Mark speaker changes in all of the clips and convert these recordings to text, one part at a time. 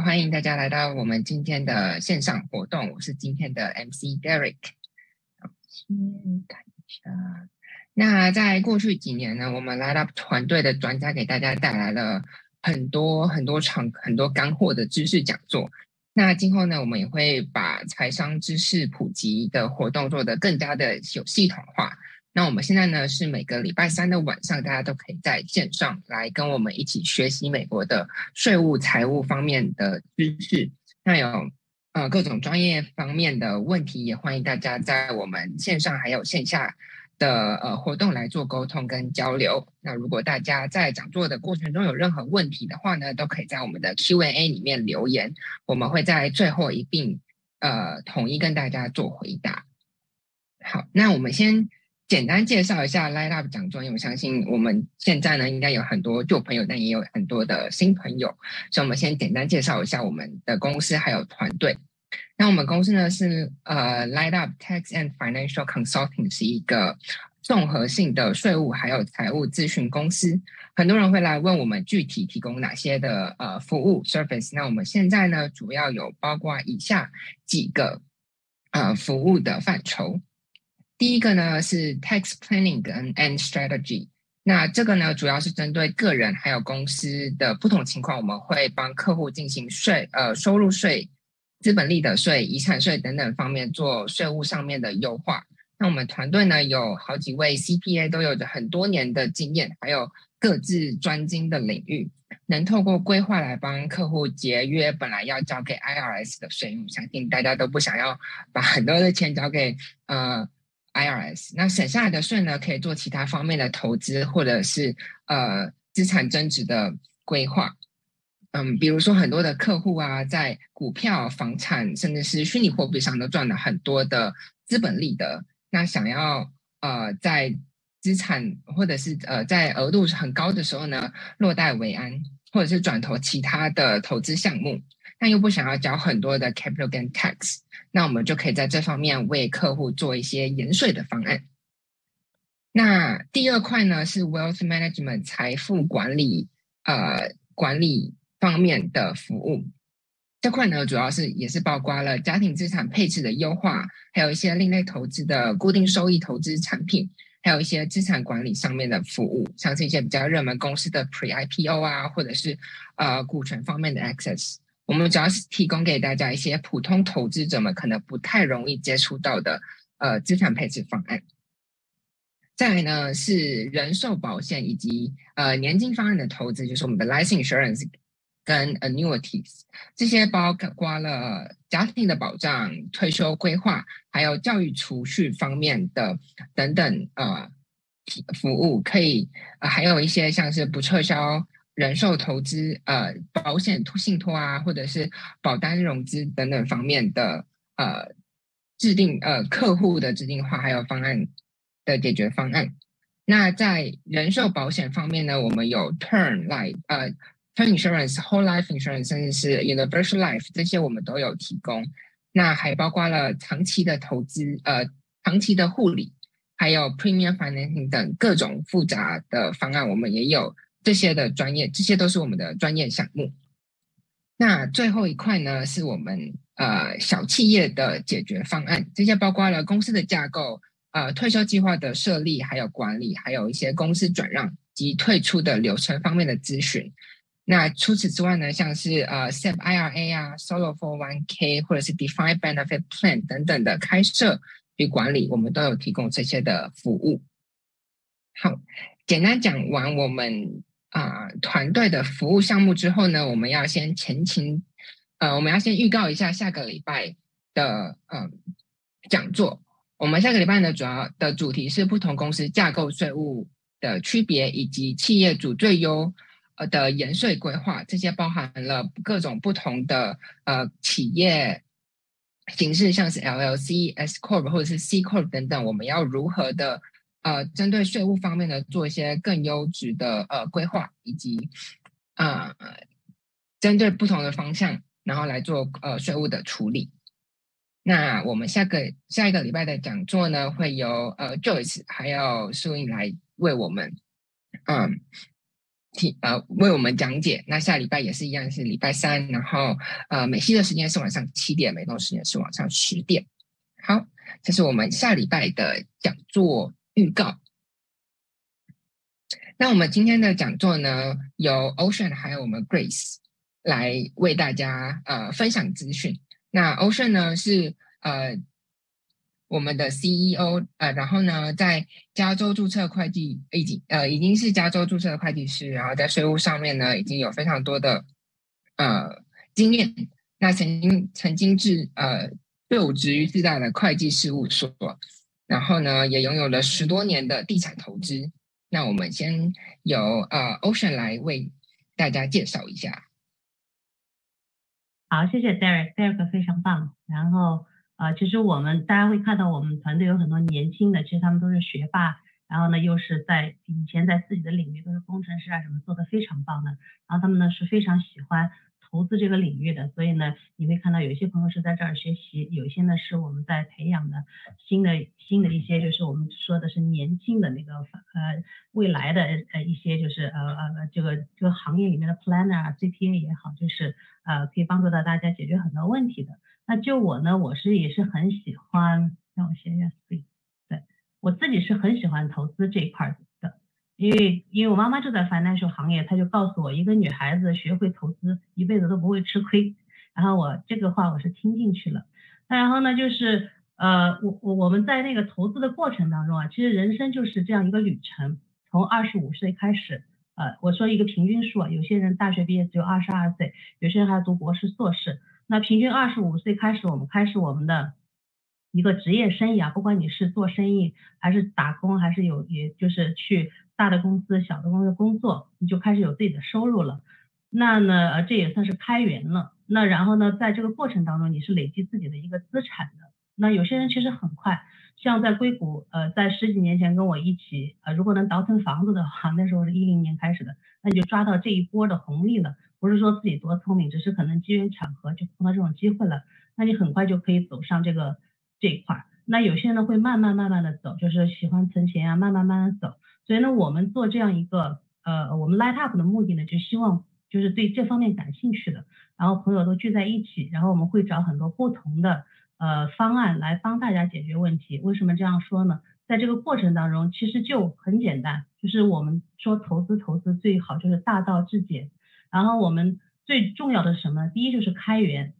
Speaker 1: 欢迎大家来到我们今天的线上活动。我是今天的 MC Derek。先看一下，那在过去几年呢，我们 Light Up 团队的专家给大家带来了很多很多场很多干货的知识讲座。那今后呢，我们也会把财商知识普及的活动做得更加的有系统化。那我们现在呢是每个礼拜三的晚上，大家都可以在线上来跟我们一起学习美国的税务、财务方面的知识。那有呃各种专业方面的问题，也欢迎大家在我们线上还有线下的呃活动来做沟通跟交流。那如果大家在讲座的过程中有任何问题的话呢，都可以在我们的 Q&A 里面留言，我们会在最后一并呃统一跟大家做回答。好，那我们先。简单介绍一下 Light Up 讲座，因为我相信我们现在呢应该有很多旧朋友，但也有很多的新朋友，所以我们先简单介绍一下我们的公司还有团队。那我们公司呢是呃 Light Up Tax and Financial Consulting，是一个综合性的税务还有财务咨询公司。很多人会来问我们具体提供哪些的呃服务 service。那我们现在呢主要有包括以下几个呃服务的范畴。第一个呢是 tax planning 跟 and strategy，那这个呢主要是针对个人还有公司的不同情况，我们会帮客户进行税呃收入税、资本利得税、遗产税等等方面做税务上面的优化。那我们团队呢有好几位 CPA 都有着很多年的经验，还有各自专精的领域，能透过规划来帮客户节约本来要交给 IRS 的税务。相信大家都不想要把很多的钱交给呃。IRS 那省下来的税呢，可以做其他方面的投资，或者是呃资产增值的规划。嗯，比如说很多的客户啊，在股票、房产，甚至是虚拟货币上都赚了很多的资本利得。那想要呃在资产或者是呃在额度很高的时候呢，落袋为安，或者是转投其他的投资项目。但又不想要交很多的 capital gain tax，那我们就可以在这方面为客户做一些延税的方案。那第二块呢是 wealth management 财富管理呃管理方面的服务。这块呢主要是也是包括了家庭资产配置的优化，还有一些另类投资的固定收益投资产品，还有一些资产管理上面的服务，像是一些比较热门公司的 pre IPO 啊，或者是呃股权方面的 access。我们主要是提供给大家一些普通投资者们可能不太容易接触到的呃资产配置方案。再来呢是人寿保险以及呃年金方案的投资，就是我们的 life insurance 跟 annuities 这些包括了家庭的保障、退休规划，还有教育储蓄方面的等等呃服务，可以呃还有一些像是不撤销。人寿投资、呃，保险信托啊，或者是保单融资等等方面的呃制定呃客户的制定化还有方案的解决方案。那在人寿保险方面呢，我们有 Term Life、呃 Term Insurance、Whole Life Insurance，甚至是 Universal Life 这些我们都有提供。那还包括了长期的投资、呃长期的护理，还有 Premium Financing 等各种复杂的方案，我们也有。这些的专业，这些都是我们的专业项目。那最后一块呢，是我们呃小企业的解决方案。这些包括了公司的架构、呃退休计划的设立，还有管理，还有一些公司转让及退出的流程方面的咨询。那除此之外呢，像是呃 SEP IRA 啊、Solo for One K 或者是 d e f i n e Benefit Plan 等等的开设与管理，我们都有提供这些的服务。好，简单讲完我们。啊，团队的服务项目之后呢，我们要先前情，呃，我们要先预告一下下个礼拜的嗯讲座。我们下个礼拜呢，主要的主题是不同公司架构税务的区别，以及企业主最优呃的延税规划。这些包含了各种不同的呃企业形式，像是 LLC、S corp 或者是 C corp 等等，我们要如何的。呃，针对税务方面呢，做一些更优质的呃规划，以及啊，针对不同的方向，然后来做呃税务的处理。那我们下个下一个礼拜的讲座呢，会由呃 Joyce 还有苏颖来为我们嗯提呃为我们讲解。那下礼拜也是一样，是礼拜三，然后呃美西的时间是晚上七点，美东时间是晚上十点。好，这是我们下礼拜的讲座预告。那我们今天的讲座呢，由 Ocean 还有我们 Grace 来为大家呃分享资讯。那 Ocean 呢是呃我们的 CEO，呃，然后呢在加州注册会计已经呃已经是加州注册的会计师，然后在税务上面呢已经有非常多的呃经验。那曾经曾经是呃就职于自大的会计事务所，然后呢也拥有了十多年的地产投资。那我们先由呃 Ocean 来为大家介绍一下。
Speaker 2: 好，谢谢 Derek，Derek 非常棒。然后呃，其实我们大家会看到我们团队有很多年轻的，其实他们都是学霸，然后呢又是在以前在自己的领域都是工程师啊什么做的非常棒的，然后他们呢是非常喜欢。投资这个领域的，所以呢，你会看到有一些朋友是在这儿学习，有些呢是我们在培养的新的新的一些，就是我们说的是年轻的那个呃未来的呃一些就是呃呃这个这个行业里面的 planner 啊 CPA 也好，就是呃可以帮助到大家解决很多问题的。那就我呢，我是也是很喜欢，让我写一下 screen，对我自己是很喜欢投资这一块的。因为因为我妈妈就在 financial 行业，她就告诉我，一个女孩子学会投资，一辈子都不会吃亏。然后我这个话我是听进去了。那然后呢，就是呃，我我我们在那个投资的过程当中啊，其实人生就是这样一个旅程。从二十五岁开始，呃，我说一个平均数啊，有些人大学毕业只有二十二岁，有些人还要读博士、硕士。那平均二十五岁开始，我们开始我们的一个职业生涯，不管你是做生意，还是打工，还是有也就是去。大的公司、小的公司工作，你就开始有自己的收入了。那呢，这也算是开源了。那然后呢，在这个过程当中，你是累积自己的一个资产的。那有些人其实很快，像在硅谷，呃，在十几年前跟我一起，呃，如果能倒腾房子的话，那时候是一零年开始的，那你就抓到这一波的红利了。不是说自己多聪明，只是可能机缘巧合就碰到这种机会了，那你很快就可以走上这个这一块。那有些人呢，会慢慢慢慢的走，就是喜欢存钱啊，慢慢慢慢走。所以呢，我们做这样一个呃，我们 Light Up 的目的呢，就希望就是对这方面感兴趣的，然后朋友都聚在一起，然后我们会找很多不同的呃方案来帮大家解决问题。为什么这样说呢？在这个过程当中，其实就很简单，就是我们说投资投资最好就是大道至简，然后我们最重要的什么？第一就是开源，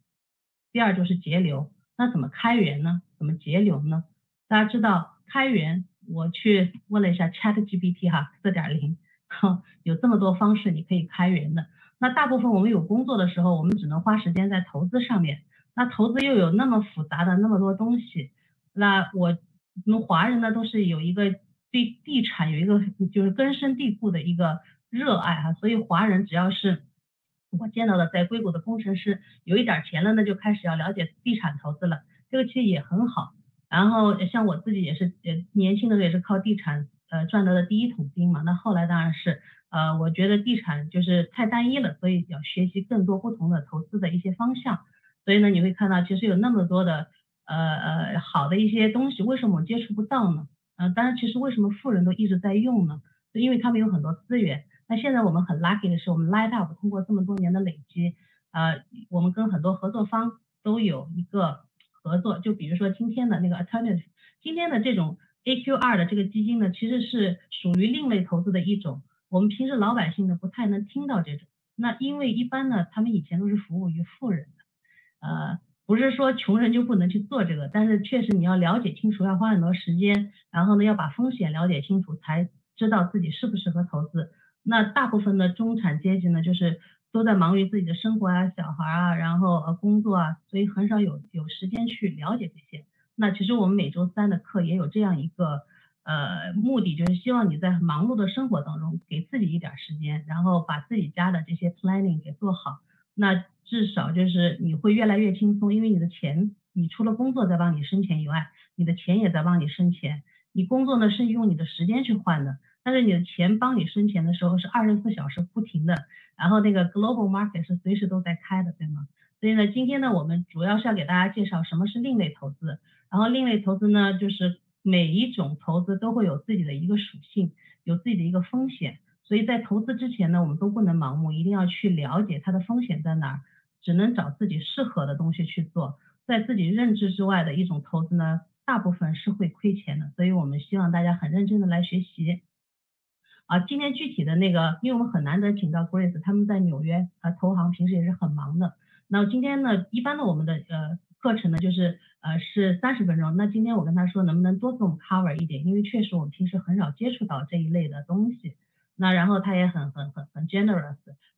Speaker 2: 第二就是节流。那怎么开源呢？怎么节流呢？大家知道开源。我去问了一下 Chat GPT 哈，四点零，有这么多方式你可以开源的。那大部分我们有工作的时候，我们只能花时间在投资上面。那投资又有那么复杂的那么多东西。那我我们华人呢，都是有一个对地产有一个就是根深蒂固的一个热爱哈。所以华人只要是我见到的在硅谷的工程师有一点钱了，那就开始要了解地产投资了。这个其实也很好。然后像我自己也是，呃，年轻的时候也是靠地产，呃，赚到的第一桶金嘛。那后来当然是，呃，我觉得地产就是太单一了，所以要学习更多不同的投资的一些方向。所以呢，你会看到其实有那么多的，呃呃，好的一些东西，为什么我接触不到呢？呃，当然，其实为什么富人都一直在用呢？就因为他们有很多资源。那现在我们很 lucky 的是，我们 Light Up 通过这么多年的累积，呃，我们跟很多合作方都有一个。合作，就比如说今天的那个 alternative，今天的这种 AQR 的这个基金呢，其实是属于另类投资的一种。我们平时老百姓呢不太能听到这种。那因为一般呢，他们以前都是服务于富人的，呃，不是说穷人就不能去做这个，但是确实你要了解清楚，要花很多时间，然后呢要把风险了解清楚，才知道自己适不适合投资。那大部分的中产阶级呢，就是。都在忙于自己的生活啊，小孩啊，然后呃工作啊，所以很少有有时间去了解这些。那其实我们每周三的课也有这样一个呃目的，就是希望你在忙碌的生活当中给自己一点时间，然后把自己家的这些 planning 给做好。那至少就是你会越来越轻松，因为你的钱，你除了工作在帮你生钱以外，你的钱也在帮你生钱。你工作呢是用你的时间去换的。但是你的钱帮你生钱的时候是二十四小时不停的，然后那个 global market 是随时都在开的，对吗？所以呢，今天呢，我们主要是要给大家介绍什么是另类投资。然后另类投资呢，就是每一种投资都会有自己的一个属性，有自己的一个风险。所以在投资之前呢，我们都不能盲目，一定要去了解它的风险在哪儿，只能找自己适合的东西去做。在自己认知之外的一种投资呢，大部分是会亏钱的。所以我们希望大家很认真的来学习。啊，今天具体的那个，因为我们很难得请到 Grace，他们在纽约呃投行，平时也是很忙的。那今天呢，一般的我们的呃课程呢，就是呃是三十分钟。那今天我跟他说，能不能多给我们 cover 一点？因为确实我们平时很少接触到这一类的东西。那然后他也很很很很 generous，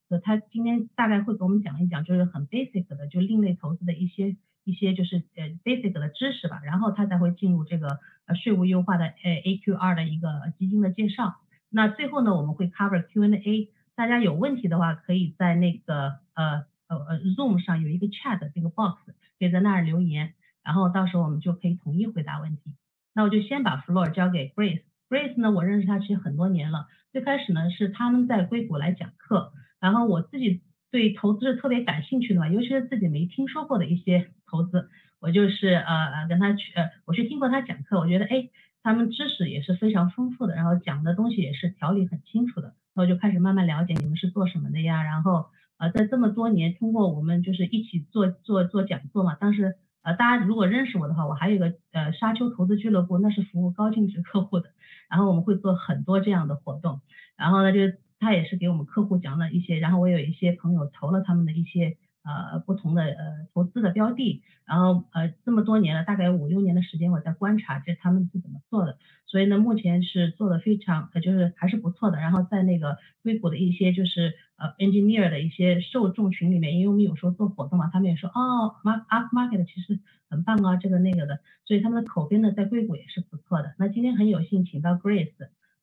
Speaker 2: 所以他今天大概会给我们讲一讲，就是很 basic 的，就另类投资的一些一些就是呃 basic 的知识吧。然后他才会进入这个呃税务优化的呃 AQR 的一个基金的介绍。那最后呢，我们会 cover Q&A，大家有问题的话，可以在那个呃呃呃 Zoom 上有一个 chat 这个 box，可以在那儿留言，然后到时候我们就可以统一回答问题。那我就先把 floor 交给 Grace，Grace 呢，我认识他其实很多年了，最开始呢是他们在硅谷来讲课，然后我自己对投资是特别感兴趣的嘛，尤其是自己没听说过的一些投资，我就是呃呃跟他去呃我去听过他讲课，我觉得哎。他们知识也是非常丰富的，然后讲的东西也是条理很清楚的，然后就开始慢慢了解你们是做什么的呀。然后呃，在这么多年，通过我们就是一起做做做讲座嘛。当时呃，大家如果认识我的话，我还有一个呃沙丘投资俱乐部，那是服务高净值客户的。然后我们会做很多这样的活动。然后呢，就他也是给我们客户讲了一些，然后我有一些朋友投了他们的一些。呃，不同的呃投资的标的，然后呃这么多年了，大概五六年的时间，我在观察这他们是怎么做的，所以呢，目前是做的非常，呃就是还是不错的。然后在那个硅谷的一些就是呃 engineer 的一些受众群里面，因为我们有时候做活动嘛，他们也说哦 up market 其实很棒啊，这个那个的，所以他们的口碑呢在硅谷也是不错的。那今天很有幸请到 Grace，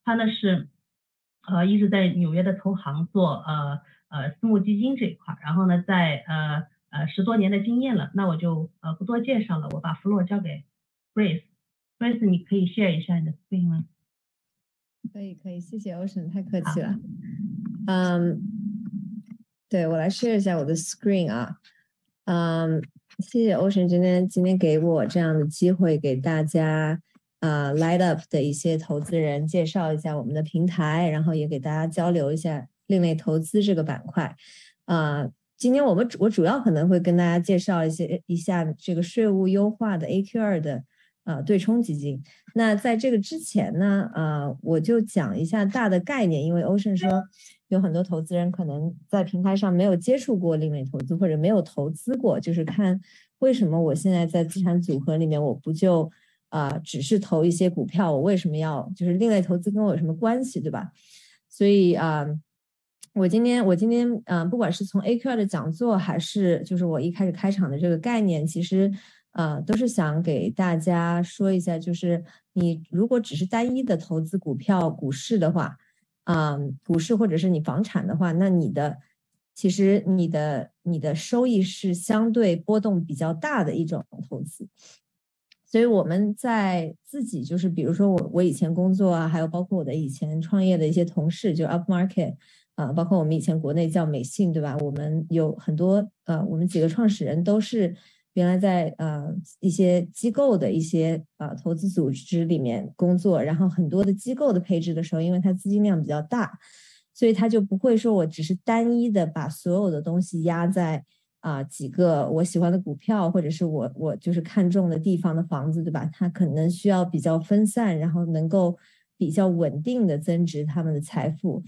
Speaker 2: 他呢是呃一直在纽约的投行做呃。呃，私募基金这一块，然后呢，在呃呃十多年的经验了，那我就呃不多介绍了，我把 floor 交给 Grace，Grace 你可以 share 一下你的 screen 吗？
Speaker 3: 可以可以，谢谢 Ocean，太客气了。嗯，对我来 share 一下我的 screen 啊，嗯，谢谢 Ocean 今天今天给我这样的机会，给大家啊 light up 的一些投资人介绍一下我们的平台，然后也给大家交流一下。另类投资这个板块，啊，今天我们我主要可能会跟大家介绍一些一下这个税务优化的 AQR 的呃对冲基金。那在这个之前呢，呃，我就讲一下大的概念，因为 Ocean 说有很多投资人可能在平台上没有接触过另类投资或者没有投资过，就是看为什么我现在在资产组合里面我不就啊只是投一些股票，我为什么要就是另类投资跟我有什么关系，对吧？所以啊。我今天，我今天，嗯，不管是从 AQR 的讲座，还是就是我一开始开场的这个概念，其实，呃，都是想给大家说一下，就是你如果只是单一的投资股票、股市的话，嗯，股市或者是你房产的话，那你的其实你的你的收益是相对波动比较大的一种投资。所以我们在自己就是，比如说我我以前工作啊，还有包括我的以前创业的一些同事，就 Up Market。啊，包括我们以前国内叫美信，对吧？我们有很多呃，我们几个创始人都是原来在呃一些机构的一些呃投资组织里面工作，然后很多的机构的配置的时候，因为它资金量比较大，所以他就不会说我只是单一的把所有的东西压在啊几个我喜欢的股票，或者是我我就是看中的地方的房子，对吧？他可能需要比较分散，然后能够比较稳定的增值他们的财富。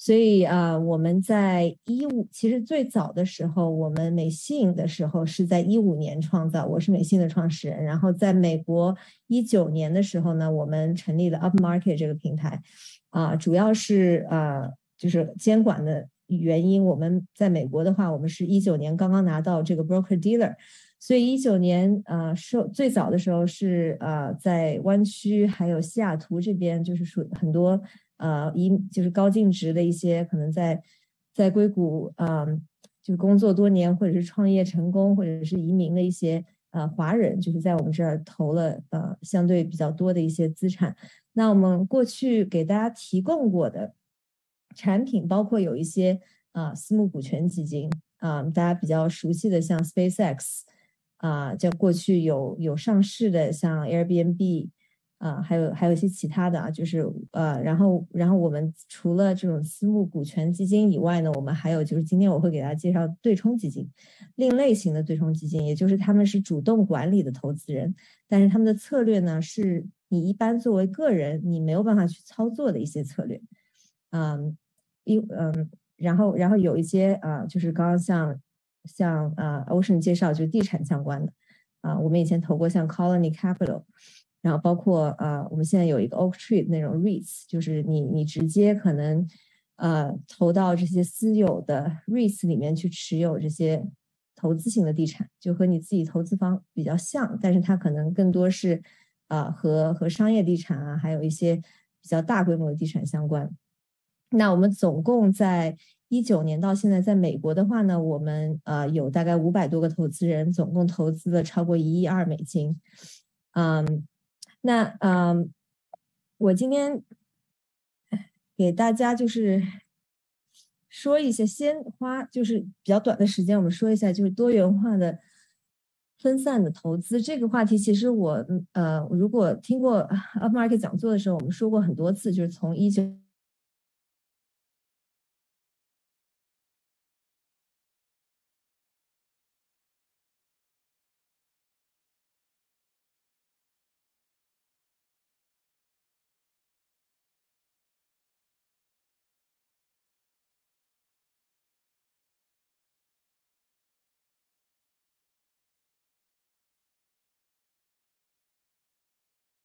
Speaker 3: 所以啊，我们在一五，其实最早的时候，我们美信的时候是在一五年创造，我是美信的创始人。然后在美国一九年的时候呢，我们成立了 Up Market 这个平台，啊，主要是啊，就是监管的原因。我们在美国的话，我们是一九年刚刚拿到这个 Broker Dealer，所以一九年啊，受最早的时候是啊，在湾区还有西雅图这边，就是属很多。呃，移就是高净值的一些可能在在硅谷啊，就是工作多年或者是创业成功或者是移民的一些呃华人，就是在我们这儿投了呃相对比较多的一些资产。那我们过去给大家提供过的产品，包括有一些啊私募股权基金啊，大家比较熟悉的像 SpaceX 啊，叫过去有有上市的像 Airbnb。啊，还有还有一些其他的啊，就是呃，然后然后我们除了这种私募股权基金以外呢，我们还有就是今天我会给大家介绍对冲基金，另类型的对冲基金，也就是他们是主动管理的投资人，但是他们的策略呢，是你一般作为个人你没有办法去操作的一些策略，嗯，一嗯，然后然后有一些啊，就是刚刚像像呃 Ocean 介绍就地产相关的啊，我们以前投过像 Colony Capital。然后包括呃，我们现在有一个 Oak Tree 那种 REITs，就是你你直接可能呃投到这些私有的 REITs 里面去持有这些投资型的地产，就和你自己投资方比较像，但是它可能更多是啊和和商业地产啊，还有一些比较大规模的地产相关。那我们总共在一九年到现在，在美国的话呢，我们呃有大概五百多个投资人，总共投资了超过一亿二美金，嗯。那嗯，我今天给大家就是说一些，先花就是比较短的时间，我们说一下就是多元化的分散的投资这个话题。其实我呃，如果听过 Up Market 讲座的时候，我们说过很多次，就是从一九。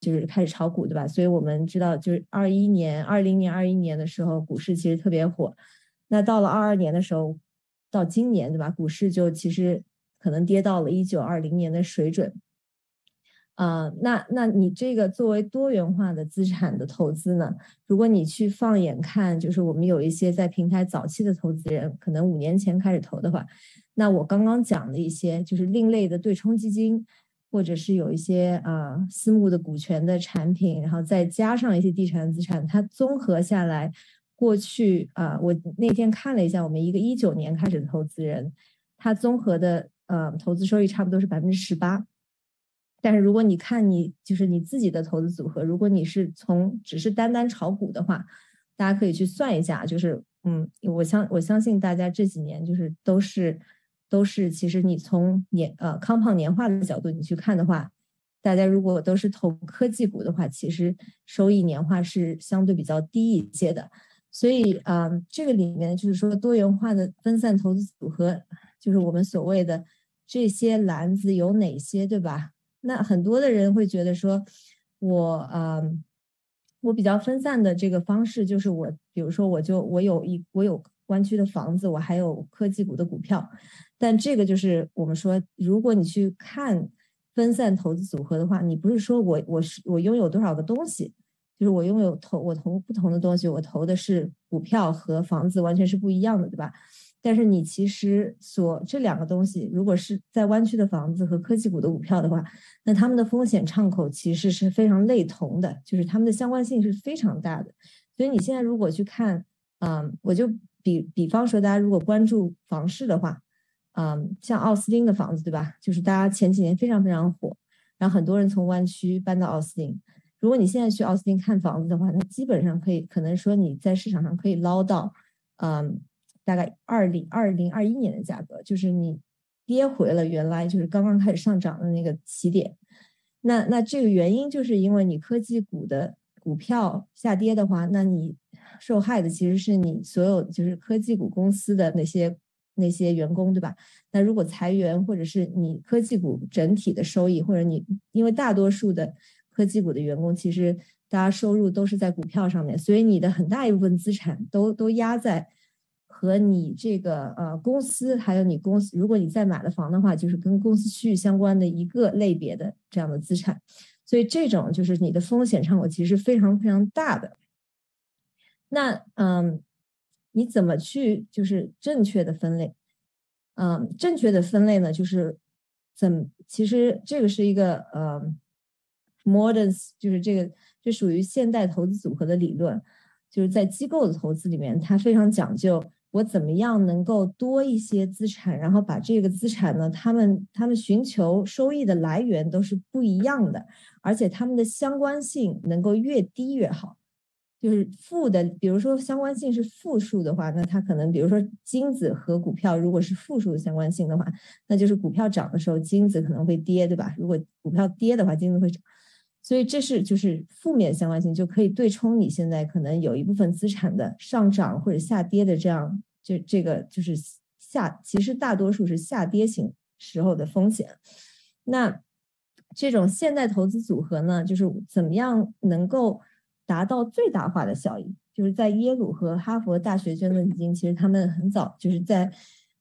Speaker 3: 就是开始炒股，对吧？所以我们知道，就是二一年、二零年、二一年的时候，股市其实特别火。那到了二二年的时候，到今年，对吧？股市就其实可能跌到了一九二零年的水准。啊，那那你这个作为多元化的资产的投资呢？如果你去放眼看，就是我们有一些在平台早期的投资人，可能五年前开始投的话，那我刚刚讲的一些就是另类的对冲基金。或者是有一些啊私募的股权的产品，然后再加上一些地产资产，它综合下来，过去啊，我那天看了一下，我们一个一九年开始的投资人，他综合的呃投资收益差不多是百分之十八。但是如果你看你就是你自己的投资组合，如果你是从只是单单炒股的话，大家可以去算一下，就是嗯，我相我相信大家这几年就是都是。都是，其实你从年呃康胖年化的角度你去看的话，大家如果都是投科技股的话，其实收益年化是相对比较低一些的。所以啊，这个里面就是说多元化的分散投资组合，就是我们所谓的这些篮子有哪些，对吧？那很多的人会觉得说，我啊，我比较分散的这个方式就是我，比如说我就我有一我有湾区的房子，我还有科技股的股票。但这个就是我们说，如果你去看分散投资组合的话，你不是说我我是我拥有多少个东西，就是我拥有投我投不同的东西，我投的是股票和房子完全是不一样的，对吧？但是你其实所这两个东西，如果是在湾区的房子和科技股的股票的话，那他们的风险敞口其实是非常类同的，就是他们的相关性是非常大的。所以你现在如果去看，嗯，我就比比方说，大家如果关注房市的话。嗯，像奥斯汀的房子，对吧？就是大家前几年非常非常火，然后很多人从湾区搬到奥斯汀。如果你现在去奥斯汀看房子的话，那基本上可以，可能说你在市场上可以捞到，嗯，大概二零二零二一年的价格，就是你跌回了原来就是刚刚开始上涨的那个起点。那那这个原因就是因为你科技股的股票下跌的话，那你受害的其实是你所有就是科技股公司的那些。那些员工对吧？那如果裁员，或者是你科技股整体的收益，或者你因为大多数的科技股的员工，其实大家收入都是在股票上面，所以你的很大一部分资产都都压在和你这个呃公司，还有你公司，如果你再买了房的话，就是跟公司区域相关的一个类别的这样的资产，所以这种就是你的风险敞口其实非常非常大的。那嗯。你怎么去就是正确的分类？嗯，正确的分类呢，就是怎其实这个是一个呃，modern 就是这个这属于现代投资组合的理论，就是在机构的投资里面，它非常讲究我怎么样能够多一些资产，然后把这个资产呢，他们他们寻求收益的来源都是不一样的，而且他们的相关性能够越低越好。就是负的，比如说相关性是负数的话，那它可能比如说金子和股票如果是负数的相关性的话，那就是股票涨的时候金子可能会跌，对吧？如果股票跌的话，金子会涨。所以这是就是负面相关性，就可以对冲你现在可能有一部分资产的上涨或者下跌的这样，这这个就是下，其实大多数是下跌型时候的风险。那这种现代投资组合呢，就是怎么样能够？达到最大化的效益，就是在耶鲁和哈佛大学捐赠基金，其实他们很早就是在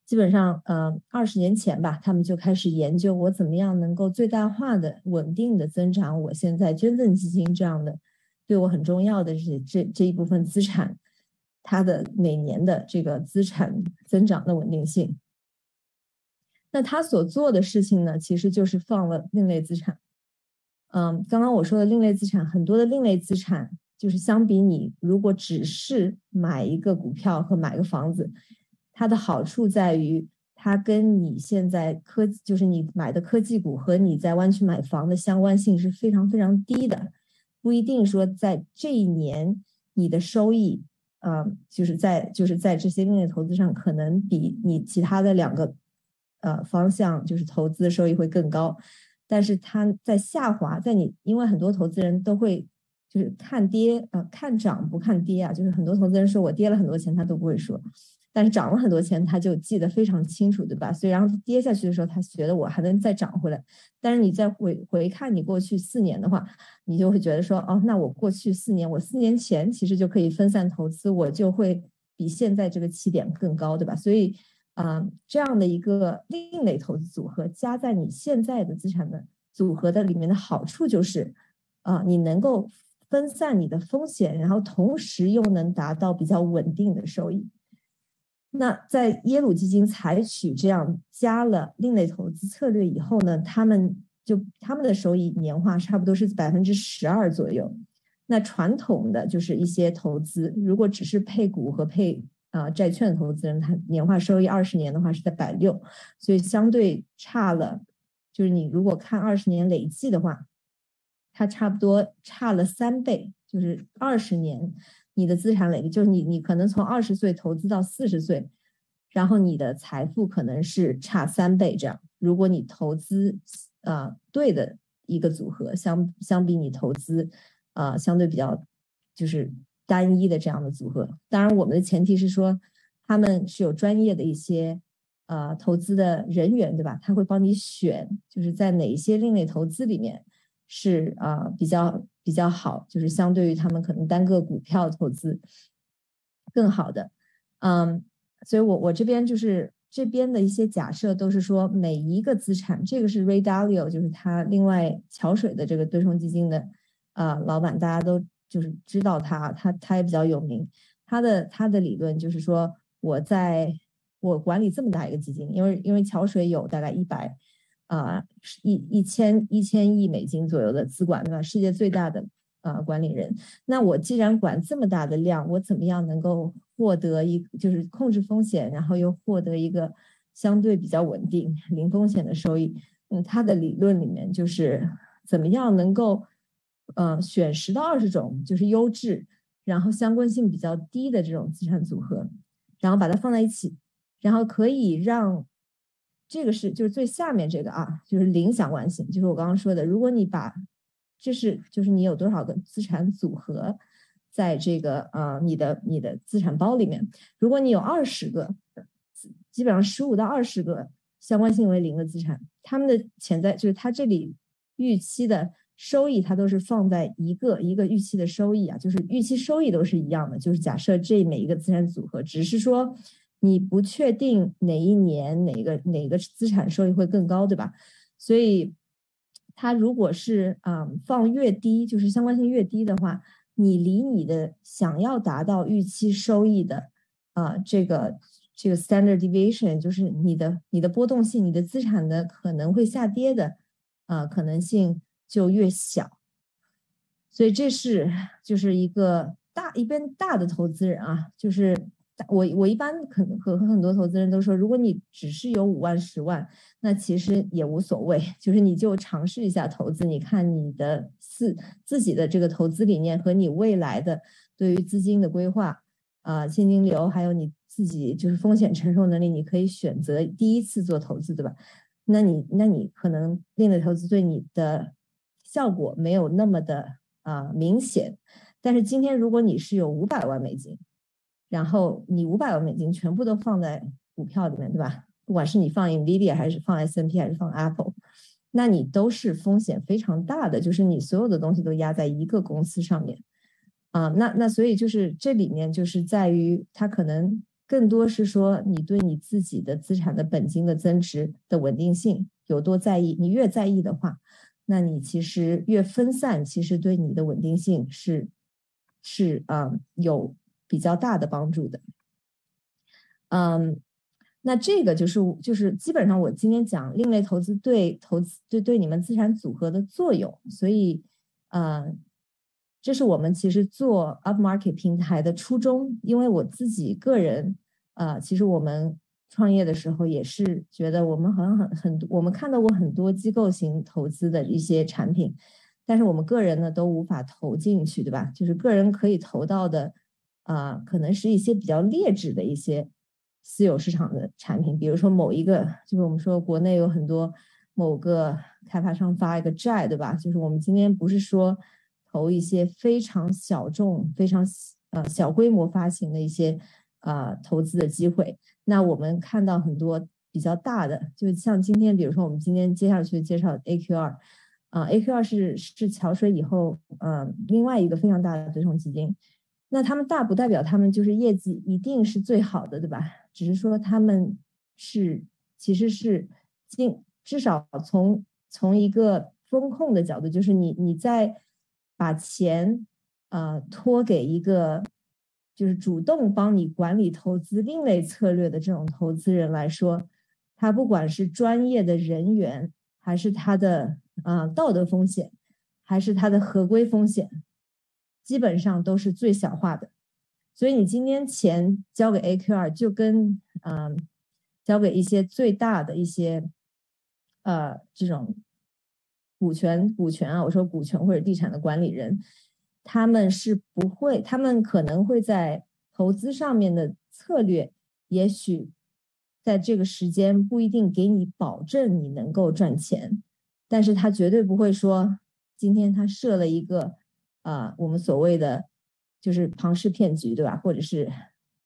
Speaker 3: 基本上呃二十年前吧，他们就开始研究我怎么样能够最大化的稳定的增长我现在捐赠基金这样的对我很重要的是这这一部分资产，它的每年的这个资产增长的稳定性。那他所做的事情呢，其实就是放了另类资产。嗯，刚刚我说的另类资产，很多的另类资产，就是相比你如果只是买一个股票和买个房子，它的好处在于，它跟你现在科，就是你买的科技股和你在湾区买房的相关性是非常非常低的，不一定说在这一年你的收益，嗯，就是在就是在这些另类投资上，可能比你其他的两个，呃方向就是投资收益会更高。但是它在下滑，在你因为很多投资人都会就是看跌呃看涨不看跌啊，就是很多投资人说我跌了很多钱他都不会说，但是涨了很多钱他就记得非常清楚，对吧？所以然后跌下去的时候，他觉得我还能再涨回来。但是你再回回看你过去四年的话，你就会觉得说哦，那我过去四年我四年前其实就可以分散投资，我就会比现在这个起点更高，对吧？所以。啊，这样的一个另类投资组合加在你现在的资产的组合的里面的好处就是，啊，你能够分散你的风险，然后同时又能达到比较稳定的收益。那在耶鲁基金采取这样加了另类投资策略以后呢，他们就他们的收益年化差不多是百分之十二左右。那传统的就是一些投资，如果只是配股和配。啊，债券投资人他年化收益二十年的话是在百六，所以相对差了。就是你如果看二十年累计的话，它差不多差了三倍。就是二十年你的资产累计，就是你你可能从二十岁投资到四十岁，然后你的财富可能是差三倍这样。如果你投资啊对的一个组合，相相比你投资啊相对比较就是。单一的这样的组合，当然我们的前提是说，他们是有专业的一些呃投资的人员，对吧？他会帮你选，就是在哪一些另类投资里面是啊比较比较好，就是相对于他们可能单个股票投资更好的。嗯，所以我我这边就是这边的一些假设都是说每一个资产，这个是 Ray Dalio，就是他另外桥水的这个对冲基金的啊老板，大家都。就是知道他，他他也比较有名。他的他的理论就是说，我在我管理这么大一个基金，因为因为桥水有大概一百啊一一千一千亿美金左右的资管，对吧？世界最大的啊管理人。那我既然管这么大的量，我怎么样能够获得一就是控制风险，然后又获得一个相对比较稳定、零风险的收益？嗯，他的理论里面就是怎么样能够。呃，选十到二十种就是优质，然后相关性比较低的这种资产组合，然后把它放在一起，然后可以让这个是就是最下面这个啊，就是零相关性，就是我刚刚说的，如果你把这是就是你有多少个资产组合在这个呃你的你的资产包里面，如果你有二十个，基本上十五到二十个相关性为零的资产，他们的潜在就是它这里预期的。收益它都是放在一个一个预期的收益啊，就是预期收益都是一样的。就是假设这每一个资产组合，只是说你不确定哪一年哪个哪个资产收益会更高，对吧？所以它如果是啊放越低，就是相关性越低的话，你离你的想要达到预期收益的啊这个这个 standard deviation，就是你的你的波动性，你的资产的可能会下跌的啊可能性。就越小，所以这是就是一个大一边大的投资人啊，就是我我一般可能和和很多投资人都说，如果你只是有五万十万，那其实也无所谓，就是你就尝试一下投资，你看你的自自己的这个投资理念和你未来的对于资金的规划啊现金流，还有你自己就是风险承受能力，你可以选择第一次做投资，对吧？那你那你可能另类投资对你的效果没有那么的啊明显，但是今天如果你是有五百万美金。然后你五百万美金全部都放在股票里面，对吧？不管是你放 Nvidia 还是放 S N P 还是放 Apple，那你都是风险非常大的，就是你所有的东西都压在一个公司上面啊。那那所以就是这里面就是在于它可能更多是说你对你自己的资产的本金的增值的稳定性有多在意。你越在意的话，那你其实越分散，其实对你的稳定性是是啊有。比较大的帮助的，嗯，那这个就是就是基本上我今天讲另类投资对投资对对你们资产组合的作用，所以呃，这是我们其实做 up market 平台的初衷，因为我自己个人呃，其实我们创业的时候也是觉得我们好像很很多我们看到过很多机构型投资的一些产品，但是我们个人呢都无法投进去，对吧？就是个人可以投到的。啊，可能是一些比较劣质的一些私有市场的产品，比如说某一个，就是我们说国内有很多某个开发商发一个债，对吧？就是我们今天不是说投一些非常小众、非常呃小规模发行的一些啊投资的机会，那我们看到很多比较大的，就像今天，比如说我们今天接下去介绍 AQR，啊，AQR 是是桥水以后，嗯，另外一个非常大的对冲基金。那他们大不代表他们就是业绩一定是最好的，对吧？只是说他们是其实是进至少从从一个风控的角度，就是你你在把钱呃托给一个就是主动帮你管理投资另类策略的这种投资人来说，他不管是专业的人员，还是他的啊道德风险，还是他的合规风险。基本上都是最小化的，所以你今天钱交给 AQR，就跟嗯交给一些最大的一些呃这种股权股权啊，我说股权或者地产的管理人，他们是不会，他们可能会在投资上面的策略，也许在这个时间不一定给你保证你能够赚钱，但是他绝对不会说今天他设了一个。啊，我们所谓的就是庞氏骗局，对吧？或者是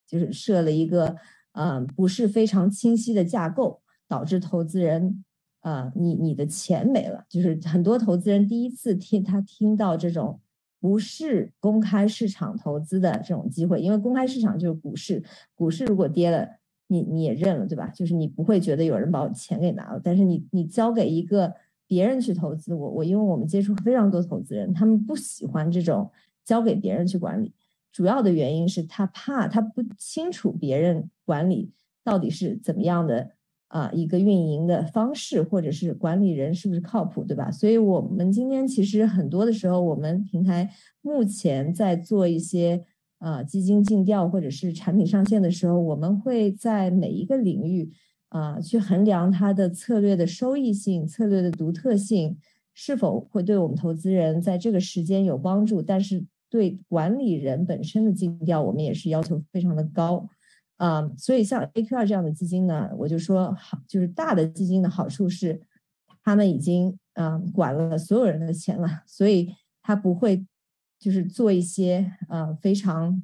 Speaker 3: 就是设了一个嗯不是非常清晰的架构，导致投资人啊，你你的钱没了。就是很多投资人第一次听他听到这种不是公开市场投资的这种机会，因为公开市场就是股市，股市如果跌了，你你也认了，对吧？就是你不会觉得有人把我钱给拿了，但是你你交给一个。别人去投资我，我因为我们接触非常多投资人，他们不喜欢这种交给别人去管理，主要的原因是他怕他不清楚别人管理到底是怎么样的啊一个运营的方式，或者是管理人是不是靠谱，对吧？所以我们今天其实很多的时候，我们平台目前在做一些啊基金尽调或者是产品上线的时候，我们会在每一个领域。啊，去衡量它的策略的收益性、策略的独特性是否会对我们投资人在这个时间有帮助，但是对管理人本身的尽调，我们也是要求非常的高啊。所以像 AQR 这样的基金呢，我就说好，就是大的基金的好处是，他们已经嗯管了所有人的钱了，所以他不会就是做一些呃非常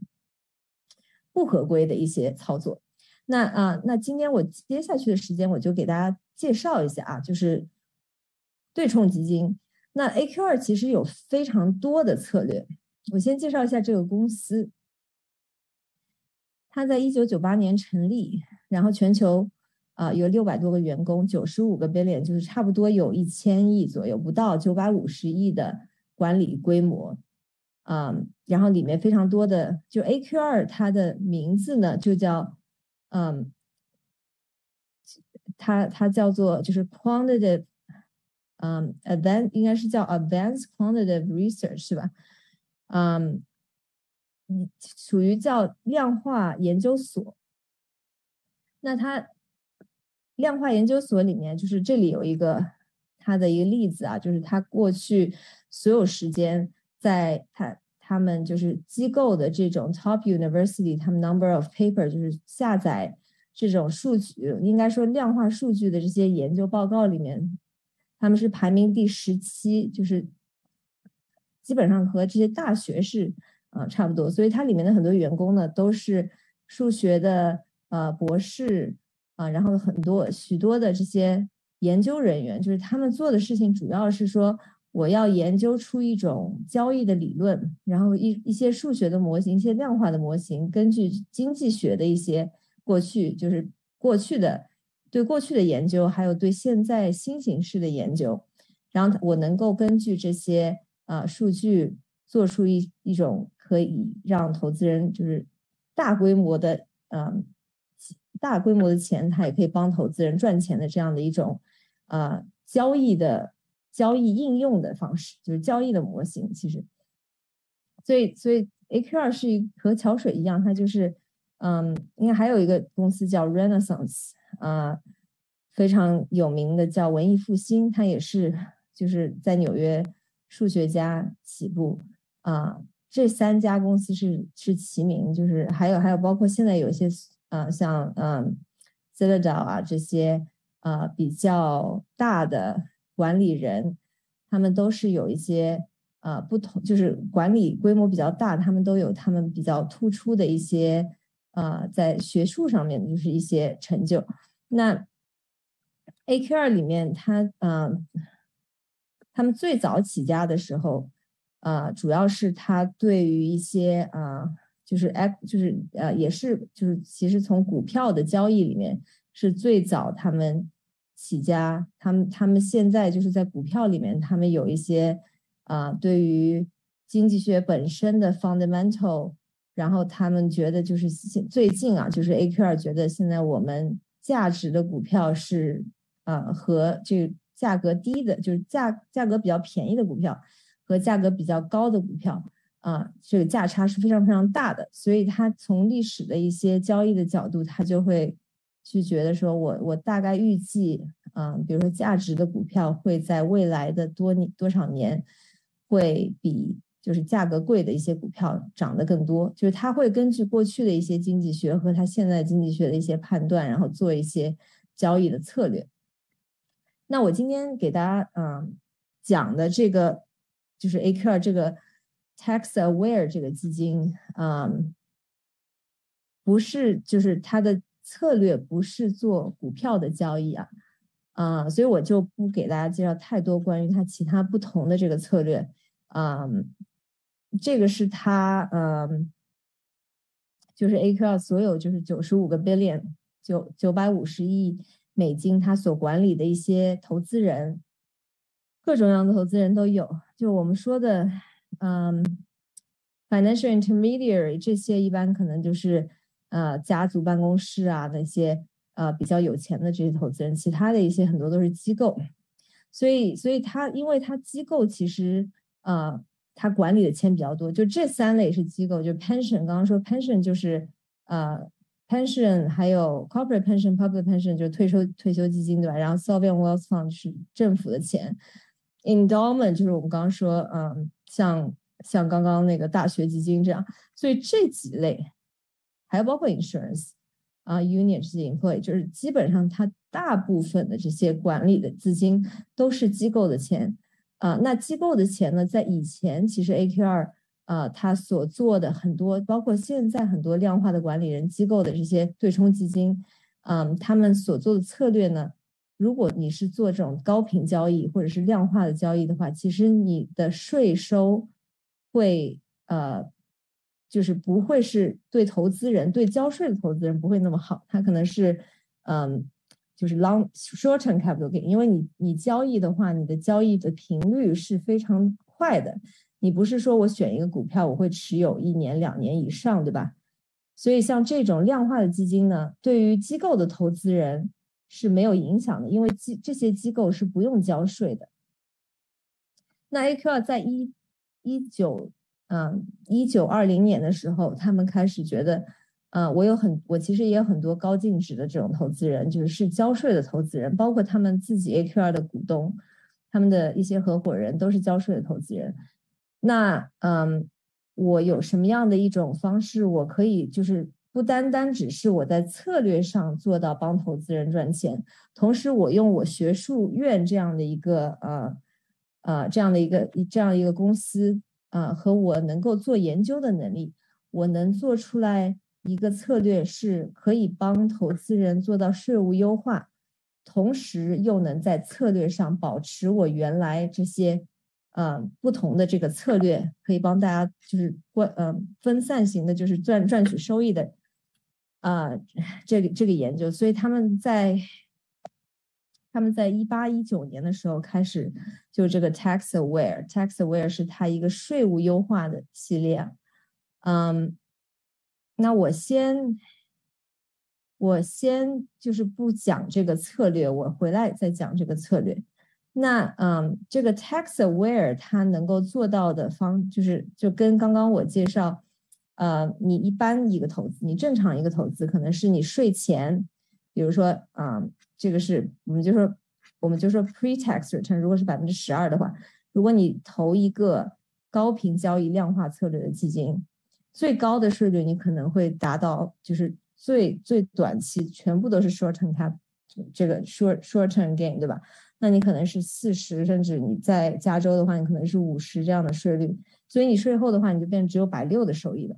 Speaker 3: 不合规的一些操作。那啊，那今天我接下去的时间，我就给大家介绍一下啊，就是对冲基金。那 AQR 其实有非常多的策略，我先介绍一下这个公司。它在一九九八年成立，然后全球啊有六百多个员工，九十五个 billion，就是差不多有一千亿左右，不到九百五十亿的管理规模啊。然后里面非常多的，就 AQR 它的名字呢就叫。嗯，它它叫做就是 quantitative，嗯，advanced 应该是叫 advanced quantitative research 是吧？嗯，属于叫量化研究所。那它量化研究所里面，就是这里有一个它的一个例子啊，就是它过去所有时间在它他们就是机构的这种 top university，他们 number of paper 就是下载这种数据，应该说量化数据的这些研究报告里面，他们是排名第十七，就是基本上和这些大学是啊差不多，所以它里面的很多员工呢都是数学的呃博士啊，然后很多许多的这些研究人员，就是他们做的事情主要是说。我要研究出一种交易的理论，然后一一些数学的模型，一些量化的模型，根据经济学的一些过去，就是过去的对过去的研究，还有对现在新形势的研究，然后我能够根据这些啊数据做出一一种可以让投资人就是大规模的嗯大规模的钱，它也可以帮投资人赚钱的这样的一种啊交易的。交易应用的方式就是交易的模型，其实，所以所以 AQR 是和桥水一样，它就是，嗯，应该还有一个公司叫 Renaissance，啊，非常有名的叫文艺复兴，它也是就是在纽约数学家起步，啊，这三家公司是是齐名，就是还有还有包括现在有一些，啊，像嗯 c i t a d e l 啊这些，啊比较大的。管理人，他们都是有一些呃不同，就是管理规模比较大，他们都有他们比较突出的一些呃在学术上面的就是一些成就。那 AQR 里面，他嗯，他们最早起家的时候，呃，主要是他对于一些啊，就是哎，就是呃，也是就是其实从股票的交易里面是最早他们。起家，他们他们现在就是在股票里面，他们有一些啊，对于经济学本身的 fundamental，然后他们觉得就是最近啊，就是 AQR 觉得现在我们价值的股票是啊和这价格低的，就是价价格比较便宜的股票和价格比较高的股票啊，这个价差是非常非常大的，所以他从历史的一些交易的角度，他就会。去觉得说，我我大概预计，嗯，比如说价值的股票会在未来的多年多少年，会比就是价格贵的一些股票涨得更多。就是他会根据过去的一些经济学和他现在经济学的一些判断，然后做一些交易的策略。那我今天给大家嗯讲的这个就是 AQR 这个 Tax Aware 这个基金，嗯，不是就是它的。策略不是做股票的交易啊，啊，所以我就不给大家介绍太多关于它其他不同的这个策略，啊，这个是它，嗯，就是 AQR 所有就是九十五个 billion 九九百五十亿美金，它所管理的一些投资人，各种样的投资人都有，就我们说的，嗯，financial intermediary 这些一般可能就是。呃，家族办公室啊，那些呃比较有钱的这些投资人，其他的一些很多都是机构，所以，所以他因为他机构其实呃，他管理的钱比较多，就这三类是机构，就 pension，刚刚说 pension 就是呃 pension，还有 corporate pension，public pension 就是退休退休基金对吧？然后 sovereign wealth fund 是政府的钱，endowment 就是我们刚刚说嗯，像像刚刚那个大学基金这样，所以这几类。还有包括 insurance 啊，union 这些 employee，就是基本上它大部分的这些管理的资金都是机构的钱啊。那机构的钱呢，在以前其实 AQR 啊，他所做的很多，包括现在很多量化的管理人机构的这些对冲基金，嗯，他们所做的策略呢，如果你是做这种高频交易或者是量化的交易的话，其实你的税收会呃。就是不会是对投资人、对交税的投资人不会那么好，他可能是，嗯，就是 long short term capital gain，因为你你交易的话，你的交易的频率是非常快的，你不是说我选一个股票我会持有一年两年以上，对吧？所以像这种量化的基金呢，对于机构的投资人是没有影响的，因为机这些机构是不用交税的。那 AQR 在一一九。嗯，一九二零年的时候，他们开始觉得，呃，我有很，我其实也有很多高净值的这种投资人，就是是交税的投资人，包括他们自己 AQR 的股东，他们的一些合伙人都是交税的投资人。那，嗯，我有什么样的一种方式，我可以就是不单单只是我在策略上做到帮投资人赚钱，同时我用我学术院这样的一个，呃，呃，这样的一个这样一个公司。啊，和我能够做研究的能力，我能做出来一个策略，是可以帮投资人做到税务优化，同时又能在策略上保持我原来这些，呃，不同的这个策略，可以帮大家就是关，呃，分散型的，就是赚赚取收益的，啊，这个这个研究，所以他们在。他们在一八一九年的时候开始，就这个 Tax Aware，Tax Aware 是它一个税务优化的系列。嗯，那我先，我先就是不讲这个策略，我回来再讲这个策略。那嗯，这个 Tax Aware 它能够做到的方，就是就跟刚刚我介绍，呃，你一般一个投资，你正常一个投资，可能是你税前。比如说啊，这个是我们就说，我们就说 pre-tax return 如果是百分之十二的话，如果你投一个高频交易量化策略的基金，最高的税率你可能会达到，就是最最短期全部都是 short term cap，这个 short short term gain 对吧？那你可能是四十，甚至你在加州的话，你可能是五十这样的税率，所以你税后的话，你就变只有百六的收益了。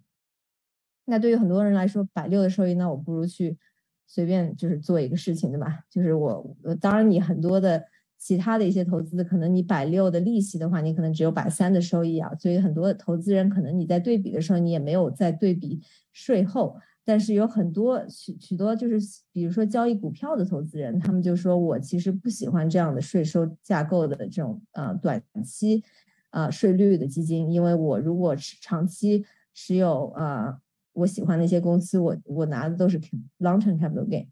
Speaker 3: 那对于很多人来说，百六的收益，那我不如去。随便就是做一个事情，对吧？就是我，当然你很多的其他的一些投资，可能你百六的利息的话，你可能只有百三的收益啊。所以很多投资人可能你在对比的时候，你也没有在对比税后。但是有很多许许多就是比如说交易股票的投资人，他们就说我其实不喜欢这样的税收架构的这种呃短期啊税率的基金，因为我如果是长期持有啊。我喜欢那些公司，我我拿的都是 long term capital gain，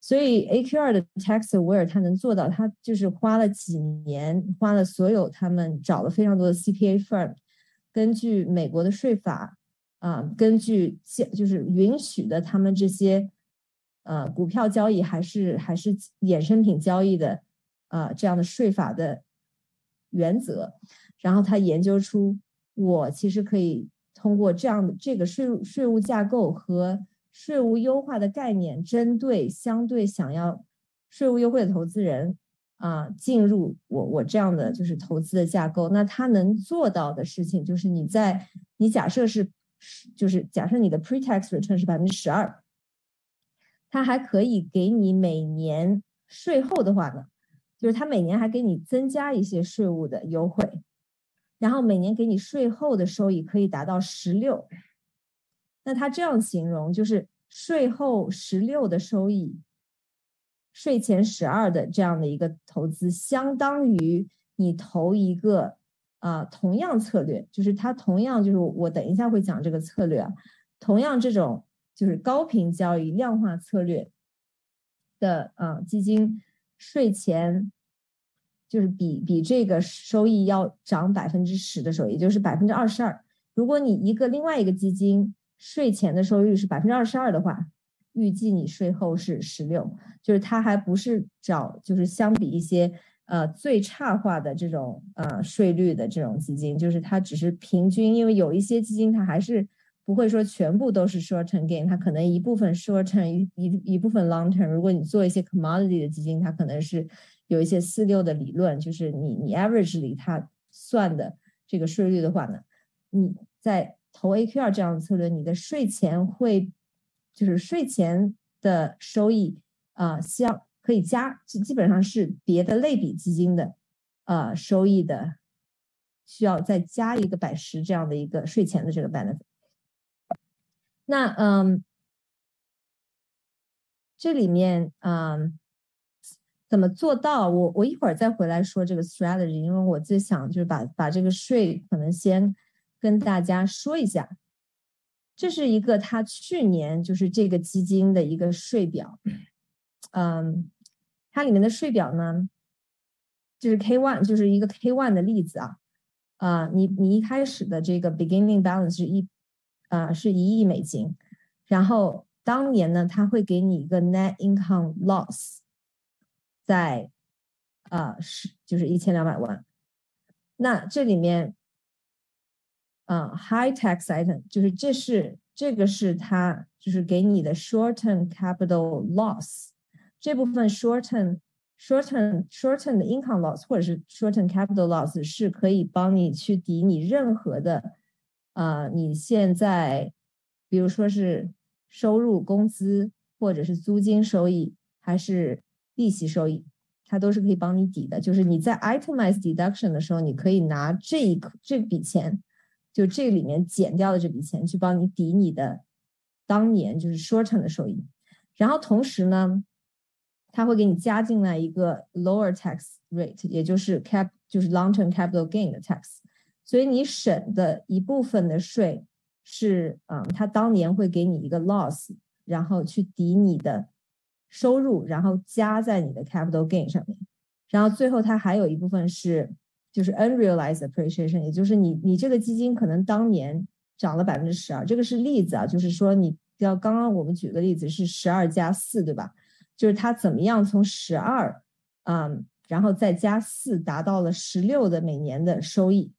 Speaker 3: 所以 AQR 的 tax aware 它能做到，它就是花了几年，花了所有他们找了非常多的 CPA firm，根据美国的税法啊，根据现就是允许的他们这些呃股票交易还是还是衍生品交易的啊这样的税法的原则，然后他研究出我其实可以。通过这样的这个税务税务架构和税务优化的概念，针对相对想要税务优惠的投资人啊，进入我我这样的就是投资的架构。那他能做到的事情就是，你在你假设是就是假设你的 pre-tax return 是百分之十二，他还可以给你每年税后的话呢，就是他每年还给你增加一些税务的优惠。然后每年给你税后的收益可以达到十六，那他这样形容就是税后十六的收益，税前十二的这样的一个投资，相当于你投一个啊同样策略，就是它同样就是我等一下会讲这个策略啊，同样这种就是高频交易量化策略的啊基金税前。就是比比这个收益要涨百分之十的时候，也就是百分之二十二。如果你一个另外一个基金税前的收益率是百分之二十二的话，预计你税后是十六。就是它还不是找，就是相比一些呃最差化的这种呃税率的这种基金，就是它只是平均，因为有一些基金它还是不会说全部都是 short term gain，它可能一部分 short term 一一一部分 long term。如果你做一些 commodity 的基金，它可能是。有一些四六的理论，就是你你 average 里它算的这个税率的话呢，你在投 AQR 这样的策略，你的税前会就是税前的收益啊，相可以加，基基本上是别的类比基金的呃收益的需要再加一个百十这样的一个税前的这个 benefit。那嗯，这里面嗯。怎么做到？我我一会儿再回来说这个 strategy，因为我最想就是把把这个税可能先跟大家说一下。这是一个他去年就是这个基金的一个税表，嗯，它里面的税表呢，就是 K one 就是一个 K one 的例子啊，啊，你你一开始的这个 beginning balance 是一啊是一亿美金，然后当年呢，他会给你一个 net income loss 在啊是就是一千两百万，那这里面啊 high tax item 就是这是这个是他就是给你的 short term capital loss 这部分 shorten shorten shorten 的 income loss 或者是 shorten capital loss 是可以帮你去抵你任何的啊你现在比如说是收入工资或者是租金收益还是利息收益，它都是可以帮你抵的。就是你在 itemize deduction 的时候，你可以拿这一这笔钱，就这里面减掉的这笔钱去帮你抵你的当年就是 shorten 的收益。然后同时呢，它会给你加进来一个 lower tax rate，也就是 cap 就是 long term capital gain 的 tax。所以你省的一部分的税是，嗯，它当年会给你一个 loss，然后去抵你的。收入，然后加在你的 capital gain 上面，然后最后它还有一部分是就是 unrealized appreciation，也就是你你这个基金可能当年涨了百分之十二，这个是例子啊，就是说你要刚刚我们举个例子是十二加四，对吧？就是它怎么样从十二，嗯，然后再加四，达到了十六的每年的收益。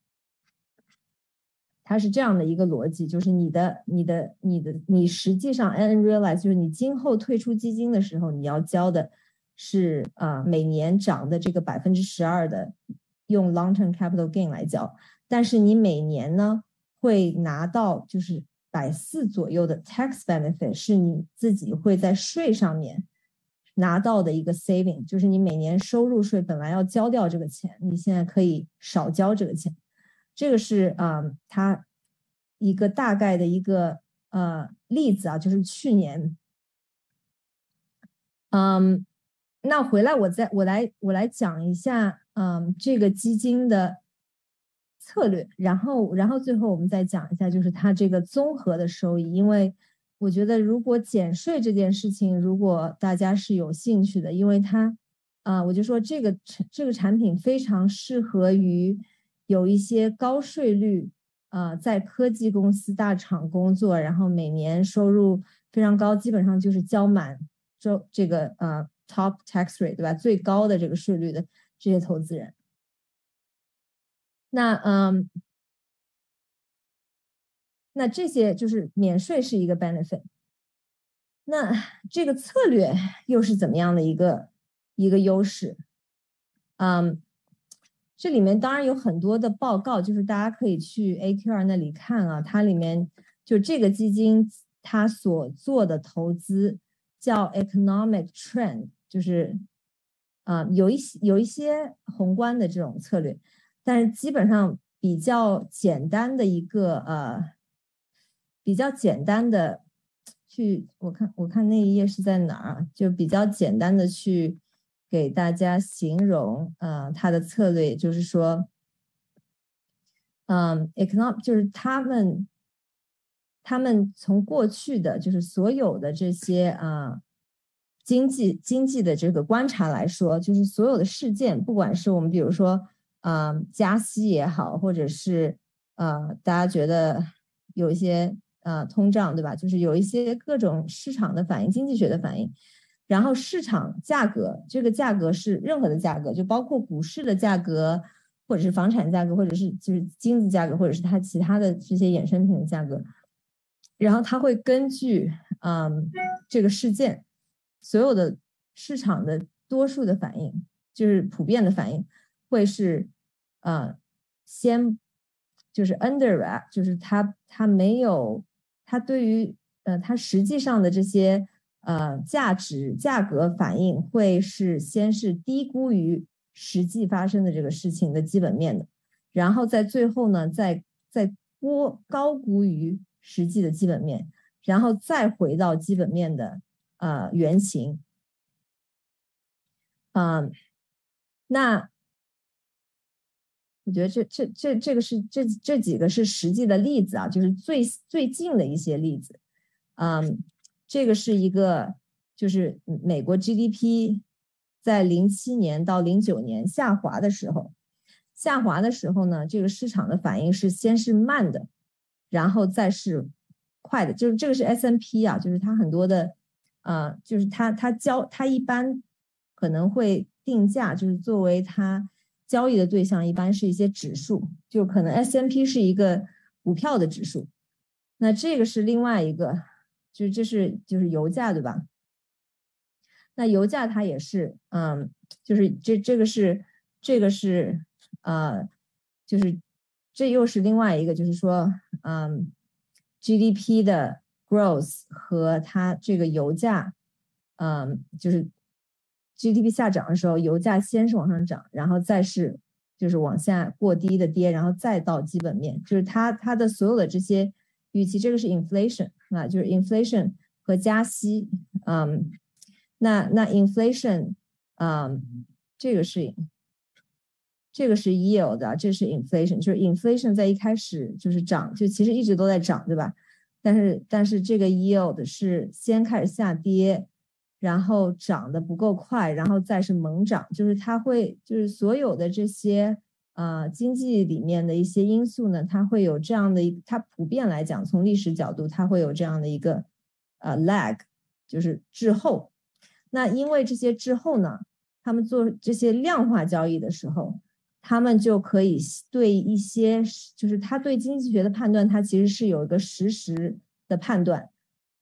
Speaker 3: 它是这样的一个逻辑，就是你的、你的、你的、你实际上 unrealized，就是你今后退出基金的时候，你要交的是啊每年涨的这个百分之十二的，用 long-term capital gain 来交，但是你每年呢会拿到就是百四左右的 tax benefit，是你自己会在税上面拿到的一个 saving，就是你每年收入税本来要交掉这个钱，你现在可以少交这个钱。这个是啊，它一个大概的一个呃例子啊，就是去年，嗯，那回来我再我来我来讲一下，嗯，这个基金的策略，然后然后最后我们再讲一下，就是它这个综合的收益，因为我觉得如果减税这件事情，如果大家是有兴趣的，因为它啊，我就说这个这个产品非常适合于。有一些高税率，呃，在科技公司大厂工作，然后每年收入非常高，基本上就是交满周这个呃 top tax rate 对吧？最高的这个税率的这些投资人。那嗯，那这些就是免税是一个 benefit。那这个策略又是怎么样的一个一个优势？嗯。这里面当然有很多的报告，就是大家可以去 AQR 那里看啊。它里面就这个基金它所做的投资叫 Economic Trend，就是啊有一些有一些宏观的这种策略，但是基本上比较简单的一个呃比较简单的去我看我看那一页是在哪儿，就比较简单的去。给大家形容，嗯，他的策略就是说，嗯，economic 就是他们，他们从过去的就是所有的这些啊经济经济的这个观察来说，就是所有的事件，不管是我们比如说啊加息也好，或者是呃大家觉得有一些呃通胀，对吧？就是有一些各种市场的反应，经济学的反应。然后市场价格，这个价格是任何的价格，就包括股市的价格，或者是房产价格，或者是就是金子价格，或者是它其他的这些衍生品的价格。然后它会根据嗯这个事件，所有的市场的多数的反应，就是普遍的反应，会是呃先就是 under，就是它它没有它对于呃它实际上的这些。呃，价值价格反应会是先是低估于实际发生的这个事情的基本面的，然后在最后呢，再再高高估于实际的基本面，然后再回到基本面的呃原型。嗯，那我觉得这这这这个是这这几个是实际的例子啊，就是最最近的一些例子，嗯。这个是一个，就是美国 GDP 在零七年到零九年下滑的时候，下滑的时候呢，这个市场的反应是先是慢的，然后再是快的，就是这个是 S N P 啊，就是它很多的，呃，就是它它交它一般可能会定价，就是作为它交易的对象，一般是一些指数，就可能 S M P 是一个股票的指数，那这个是另外一个，就是这是就是油价对吧？那油价它也是，嗯，就是这这个是这个是。呃，就是这又是另外一个，就是说，嗯，GDP 的 growth 和它这个油价，嗯，就是 GDP 下涨的时候，油价先是往上涨，然后再是就是往下过低的跌，然后再到基本面，就是它它的所有的这些预期，这个是 inflation 啊，就是 inflation 和加息，嗯，那那 inflation，嗯，这个是。这个是 yield，这是 inflation，就是 inflation 在一开始就是涨，就其实一直都在涨，对吧？但是但是这个 yield 是先开始下跌，然后涨得不够快，然后再是猛涨，就是它会就是所有的这些呃经济里面的一些因素呢，它会有这样的一，它普遍来讲从历史角度，它会有这样的一个呃 lag，就是滞后。那因为这些滞后呢，他们做这些量化交易的时候。他们就可以对一些，就是他对经济学的判断，他其实是有一个实时的判断，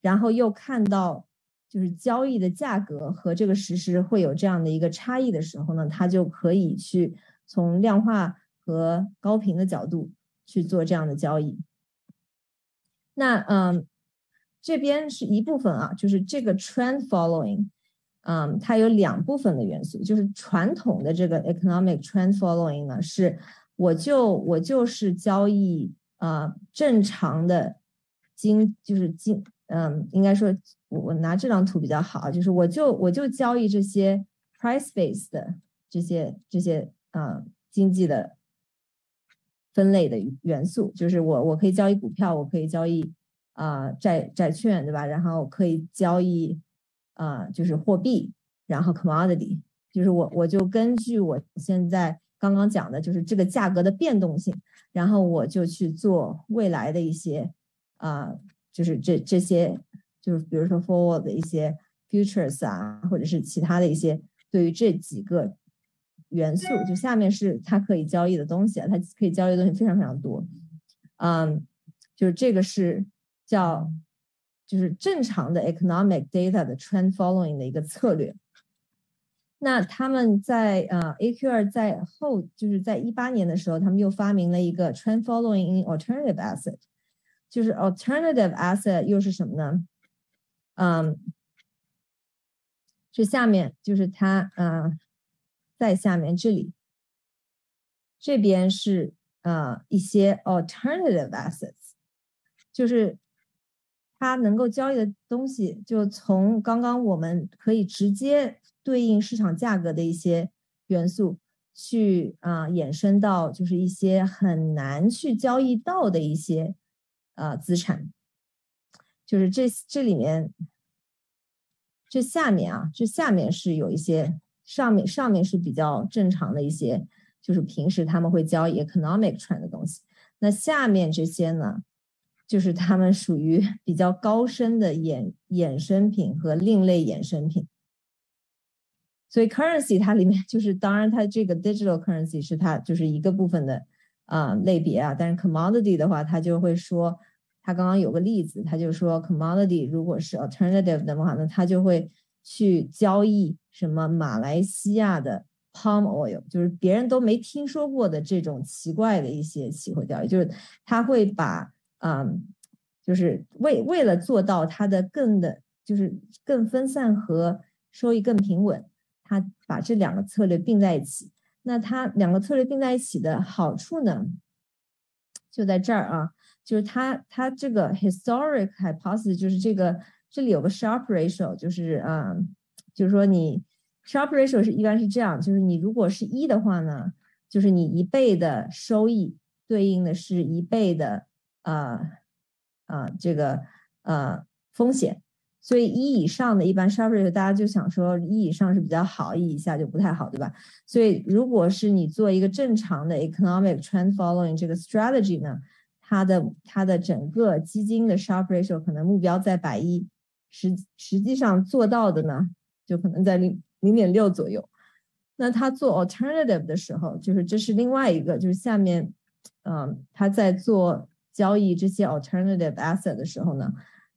Speaker 3: 然后又看到就是交易的价格和这个实时会有这样的一个差异的时候呢，他就可以去从量化和高频的角度去做这样的交易。那嗯，这边是一部分啊，就是这个 trend following。嗯，它有两部分的元素，就是传统的这个 economic trend following 呢，是我就我就是交易啊正常的经就是经嗯，应该说我我拿这张图比较好，就是我就我就交易这些 price base 的这些这些啊经济的分类的元素，就是我我可以交易股票，我可以交易啊债债券，对吧？然后可以交易。啊，就是货币，然后 commodity，就是我我就根据我现在刚刚讲的，就是这个价格的变动性，然后我就去做未来的一些啊，就是这这些，就是比如说 forward 的一些 futures 啊，或者是其他的一些对于这几个元素，就下面是它可以交易的东西啊，它可以交易的东西非常非常多，嗯，就是这个是叫。就是正常的 economic data 的 trend following 的一个策略。那他们在呃 AQR 在后，就是在一八年的时候，他们又发明了一个 trend following in alternative asset。就是 alternative asset 又是什么呢？嗯，这下面就是它，嗯，在下面这里，这边是呃一些 alternative assets，就是。它能够交易的东西，就从刚刚我们可以直接对应市场价格的一些元素，去啊衍生到就是一些很难去交易到的一些啊资产，就是这这里面，这下面啊，这下面是有一些上面上面是比较正常的一些，就是平时他们会教 economic trend 的东西，那下面这些呢？就是他们属于 比较高深的衍衍生品和另类衍生品，所以 currency 它里面就是，当然它这个 digital currency 是它就是一个部分的啊类别啊，但是 commodity 的话，它就会说，他刚刚有个例子，他就说 commodity 如果是 alternative 的话，那他就会去交易什么马来西亚的 palm oil，就是别人都没听说过的这种奇怪的一些期货交易，就是他会把。嗯，就是为为了做到它的更的，就是更分散和收益更平稳，他把这两个策略并在一起。那它两个策略并在一起的好处呢，就在这儿啊，就是它它这个 historic hypothesis 就是这个这里有个 sharp ratio，就是嗯，就是说你 sharp ratio 是一般是这样，就是你如果是一的话呢，就是你一倍的收益对应的是一倍的。啊啊，这个呃风险，所以一以上的一般 sharp ratio 大家就想说一以上是比较好，一以下就不太好，对吧？所以如果是你做一个正常的 economic trend following 这个 strategy 呢，它的它的整个基金的 sharp ratio 可能目标在百一，实实际上做到的呢，就可能在零零点六左右。那他做 alternative 的时候，就是这是另外一个，就是下面，嗯，他在做交易这些 alternative asset 的时候呢，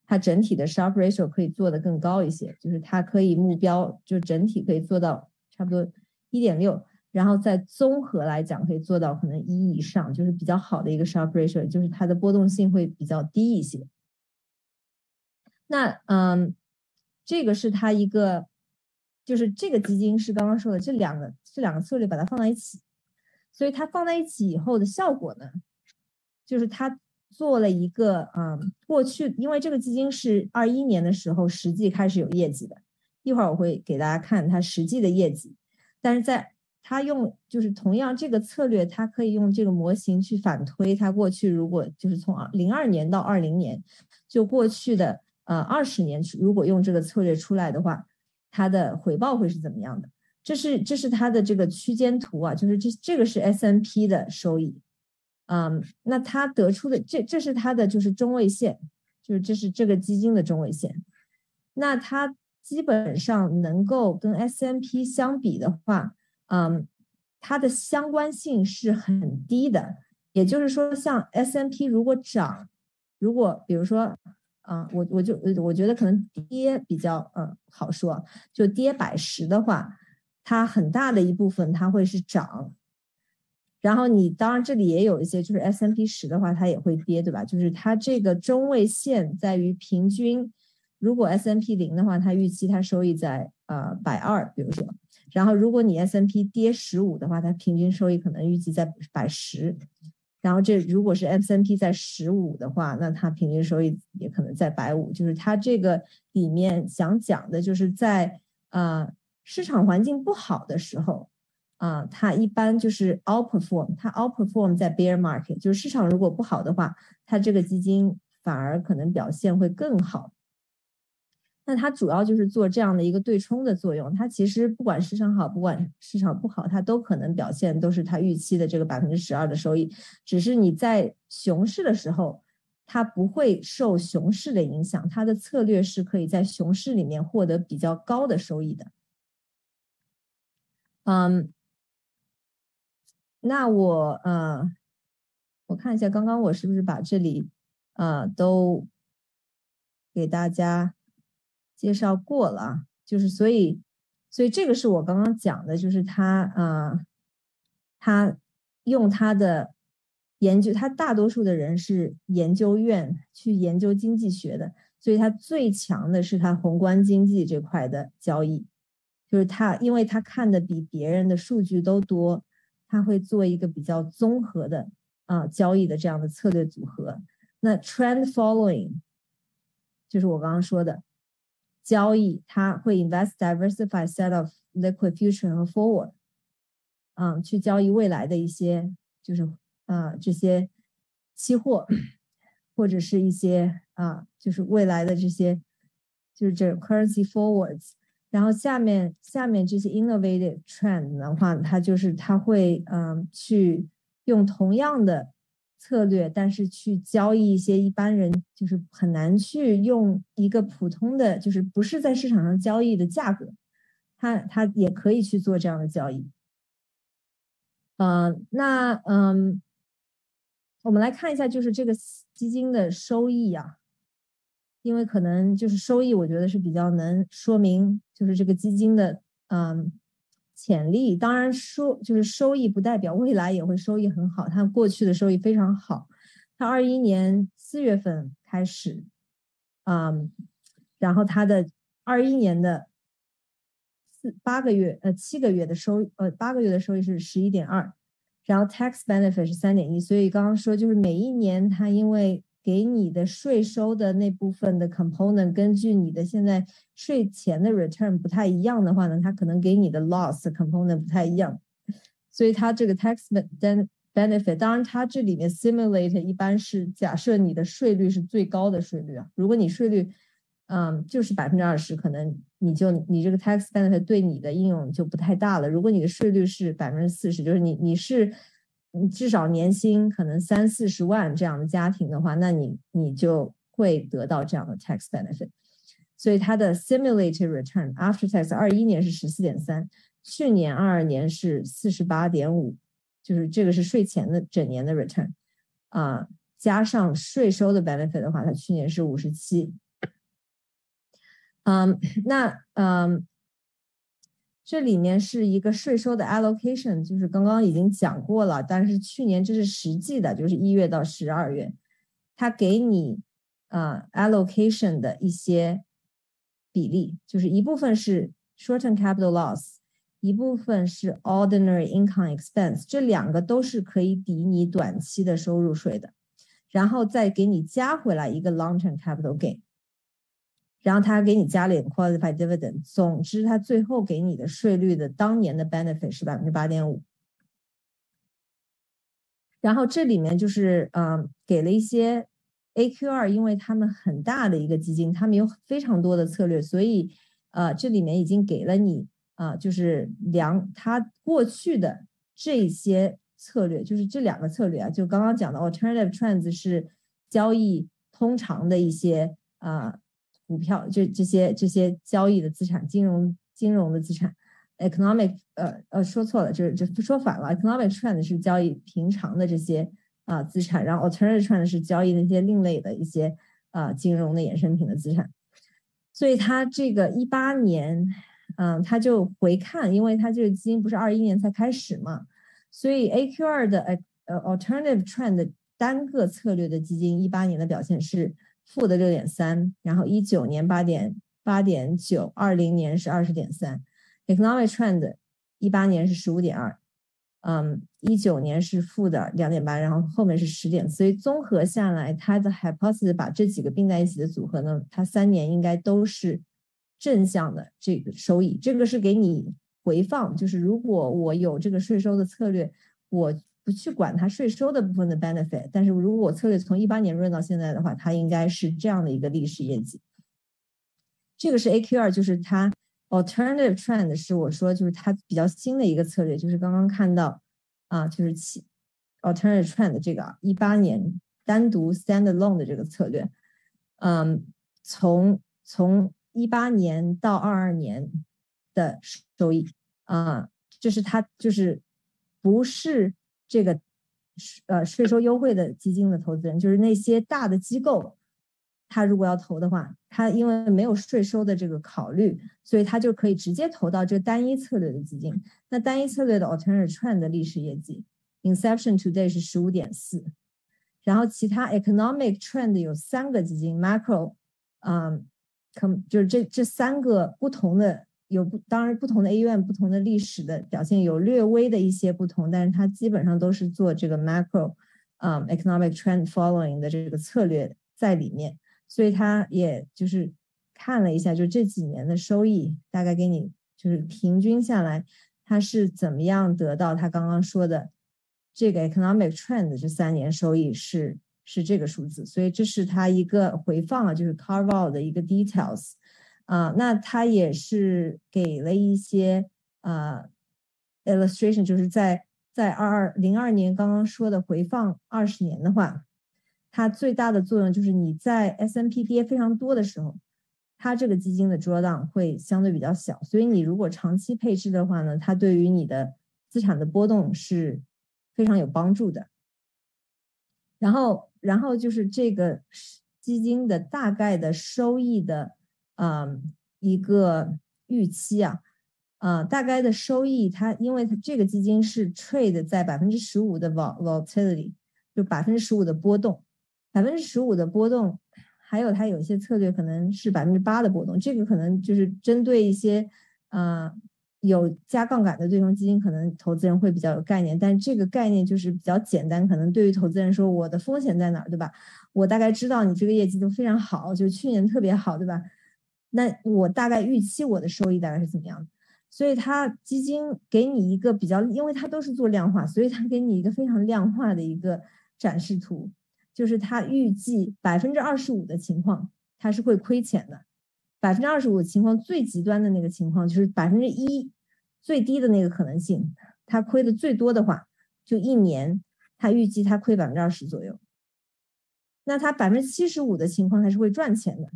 Speaker 3: 它整体的 sharp ratio 可以做得更高一些，就是它可以目标就整体可以做到差不多一点六，然后再综合来讲可以做到可能一以上，就是比较好的一个 sharp ratio，就是它的波动性会比较低一些。那嗯，这个是它一个。就是这个基金是刚刚说的这两个这两个策略把它放在一起，所以它放在一起以后的效果呢，就是它做了一个嗯，过去因为这个基金是二一年的时候实际开始有业绩的，一会儿我会给大家看它实际的业绩，但是在它用就是同样这个策略，它可以用这个模型去反推它过去如果就是从零二年到二零年，就过去的呃二十年如果用这个策略出来的话。它的回报会是怎么样的？这是这是它的这个区间图啊，就是这这个是 S M P 的收益，嗯，那它得出的这这是它的就是中位线，就是这是这个基金的中位线。那它基本上能够跟 S M P 相比的话，嗯，它的相关性是很低的。也就是说，像 S M P 如果涨，如果比如说。啊，我我就我觉得可能跌比较嗯好说，就跌百十的话，它很大的一部分它会是涨，然后你当然这里也有一些就是 S M P 十的话它也会跌，对吧？就是它这个中位线在于平均，如果 S M P 零的话，它预期它收益在呃百二，比如说，然后如果你 S M P 跌十五的话，它平均收益可能预计在百十。然后这如果是 S M P 在十五的话，那它平均收益也可能在百五。就是它这个里面想讲的，就是在呃市场环境不好的时候，啊，它一般就是 outperform，它 outperform 在 bear market，就是市场如果不好的话，它这个基金反而可能表现会更好。那它主要就是做这样的一个对冲的作用。它其实不管市场好，不管市场不好，它都可能表现都是它预期的这个百分之十二的收益。只是你在熊市的时候，它不会受熊市的影响，它的策略是可以在熊市里面获得比较高的收益的。嗯，那我呃，我看一下刚刚我是不是把这里呃都给大家。介绍过了，就是所以，所以这个是我刚刚讲的，就是他啊，他用他的研究，他大多数的人是研究院去研究经济学的，所以他最强的是他宏观经济这块的交易，就是他，因为他看的比别人的数据都多，他会做一个比较综合的啊交易的这样的策略组合。那 trend following 就是我刚刚说的。交易，它会 invest diversified set of liquid future 和 forward，嗯，去交易未来的一些，就是啊这些期货，或者是一些啊，就是未来的这些，就是这 currency forwards。然后下面下面这些 innovative trend 的话，它就是它会嗯去用同样的。策略，但是去交易一些一般人就是很难去用一个普通的，就是不是在市场上交易的价格，他他也可以去做这样的交易。嗯，那嗯，我们来看一下，就是这个基金的收益啊，因为可能就是收益，我觉得是比较能说明就是这个基金的嗯。潜力当然收就是收益不代表未来也会收益很好，它过去的收益非常好。它二一年四月份开始，嗯，然后它的二一年的四八个月呃七个月的收呃八个月的收益是十一点二，然后 tax benefit 是三点一，所以刚刚说就是每一年它因为。给你的税收的那部分的 component，根据你的现在税前的 return 不太一样的话呢，它可能给你的 loss component 不太一样，所以它这个 tax benefit，当然它这里面 simulate 一般是假设你的税率是最高的税率啊，如果你税率，嗯，就是百分之二十，可能你就你这个 tax benefit 对你的应用就不太大了。如果你的税率是百分之四十，就是你你是你至少年薪可能三四十万这样的家庭的话，那你你就会得到这样的 tax benefit。所以它的 simulated return after tax 二一年是十四点三，去年二二年是四十八点五，就是这个是税前的整年的 return 啊，加上税收的 benefit 的话，它去年是五十七。嗯，那嗯，这里面是一个税收的 allocation，就是刚刚已经讲过了，但是去年这是实际的，就是一月到十二月，它给你啊 allocation 的一些比例，就是一部分是 short-term capital loss，一部分是 ordinary income expense，这两个都是可以抵你短期的收入税的，然后再给你加回来一个 long-term capital gain。然后他给你加了 qualified dividend，总之他最后给你的税率的当年的 benefit 是百分之八点五。然后这里面就是嗯给了一些 AQR，因为他们很大的一个基金，他们有非常多的策略，所以呃这里面已经给了你啊就是两他过去的这些策略，就是这两个策略啊，就刚刚讲的 alternative trends 是交易通常的一些啊。股票就这些这些交易的资产，金融金融的资产，economic 呃呃说错了，就是就说反了，economic trend 是交易平常的这些啊资产，然后 alternative trend 是交易那些另类的一些啊金融的衍生品的资产，所以它这个一八年，嗯，他就回看，因为它这个基金不是二一年才开始嘛，所以 AQR 的呃呃 alternative trend 单个策略的基金一八年的表现是。负的六点三，然后一九年八点八点九，二零年是二十点三，economic trend 一八年是十五点二，嗯，一九年是负的两点八，然后后面是十点，所以综合下来，它的 hypothesis 把这几个并在一起的组合呢，它三年应该都是正向的这个收益，这个是给你回放，就是如果我有这个税收的策略，我。不去管它税收的部分的 benefit，但是如果我策略从一八年润到现在的话，它应该是这样的一个历史业绩。这个是 AQR，就是它 alternative trend 是我说就是它比较新的一个策略，就是刚刚看到啊，就是起 alternative trend 这个一八年单独 standalone 的这个策略，嗯，从从一八年到二二年的收益啊，就是它就是不是。这个呃税收优惠的基金的投资人，就是那些大的机构，他如果要投的话，他因为没有税收的这个考虑，所以他就可以直接投到这个单一策略的基金。那单一策略的 alternative trend 的历史业绩，inception today 是十五点四，然后其他 economic trend 有三个基金，macro，嗯，可就是这这三个不同的。有不当然不同的 A 院不同的历史的表现有略微的一些不同，但是它基本上都是做这个 macro，嗯，economic trend following 的这个策略在里面，所以它也就是看了一下，就这几年的收益大概给你就是平均下来，它是怎么样得到他刚刚说的这个 economic trend 这三年收益是是这个数字，所以这是它一个回放啊，就是 carve out 的一个 details。啊，那他也是给了一些啊 illustration，就是在在二二零二年刚刚说的回放二十年的话，它最大的作用就是你在 S M P 跌非常多的时候，它这个基金的 drawdown 会相对比较小，所以你如果长期配置的话呢，它对于你的资产的波动是非常有帮助的。然后，然后就是这个基金的大概的收益的。嗯，一个预期啊，啊，大概的收益，它因为它这个基金是 trade 在百分之十五的 volatility，就百分之十五的波动，百分之十五的波动，还有它有一些策略可能是百分之八的波动，这个可能就是针对一些啊有加杠杆的对冲基金，可能投资人会比较有概念，但这个概念就是比较简单，可能对于投资人说，我的风险在哪儿，对吧？我大概知道你这个业绩都非常好，就去年特别好，对吧？那我大概预期我的收益大概是怎么样的？所以它基金给你一个比较，因为它都是做量化，所以它给你一个非常量化的一个展示图，就是它预计百分之二十五的情况它是会亏钱的，百分之二十五情况最极端的那个情况就是百分之一最低的那个可能性，他亏的最多的话，就一年他预计他亏百分之二十左右。那他百分之七十五的情况他是会赚钱的。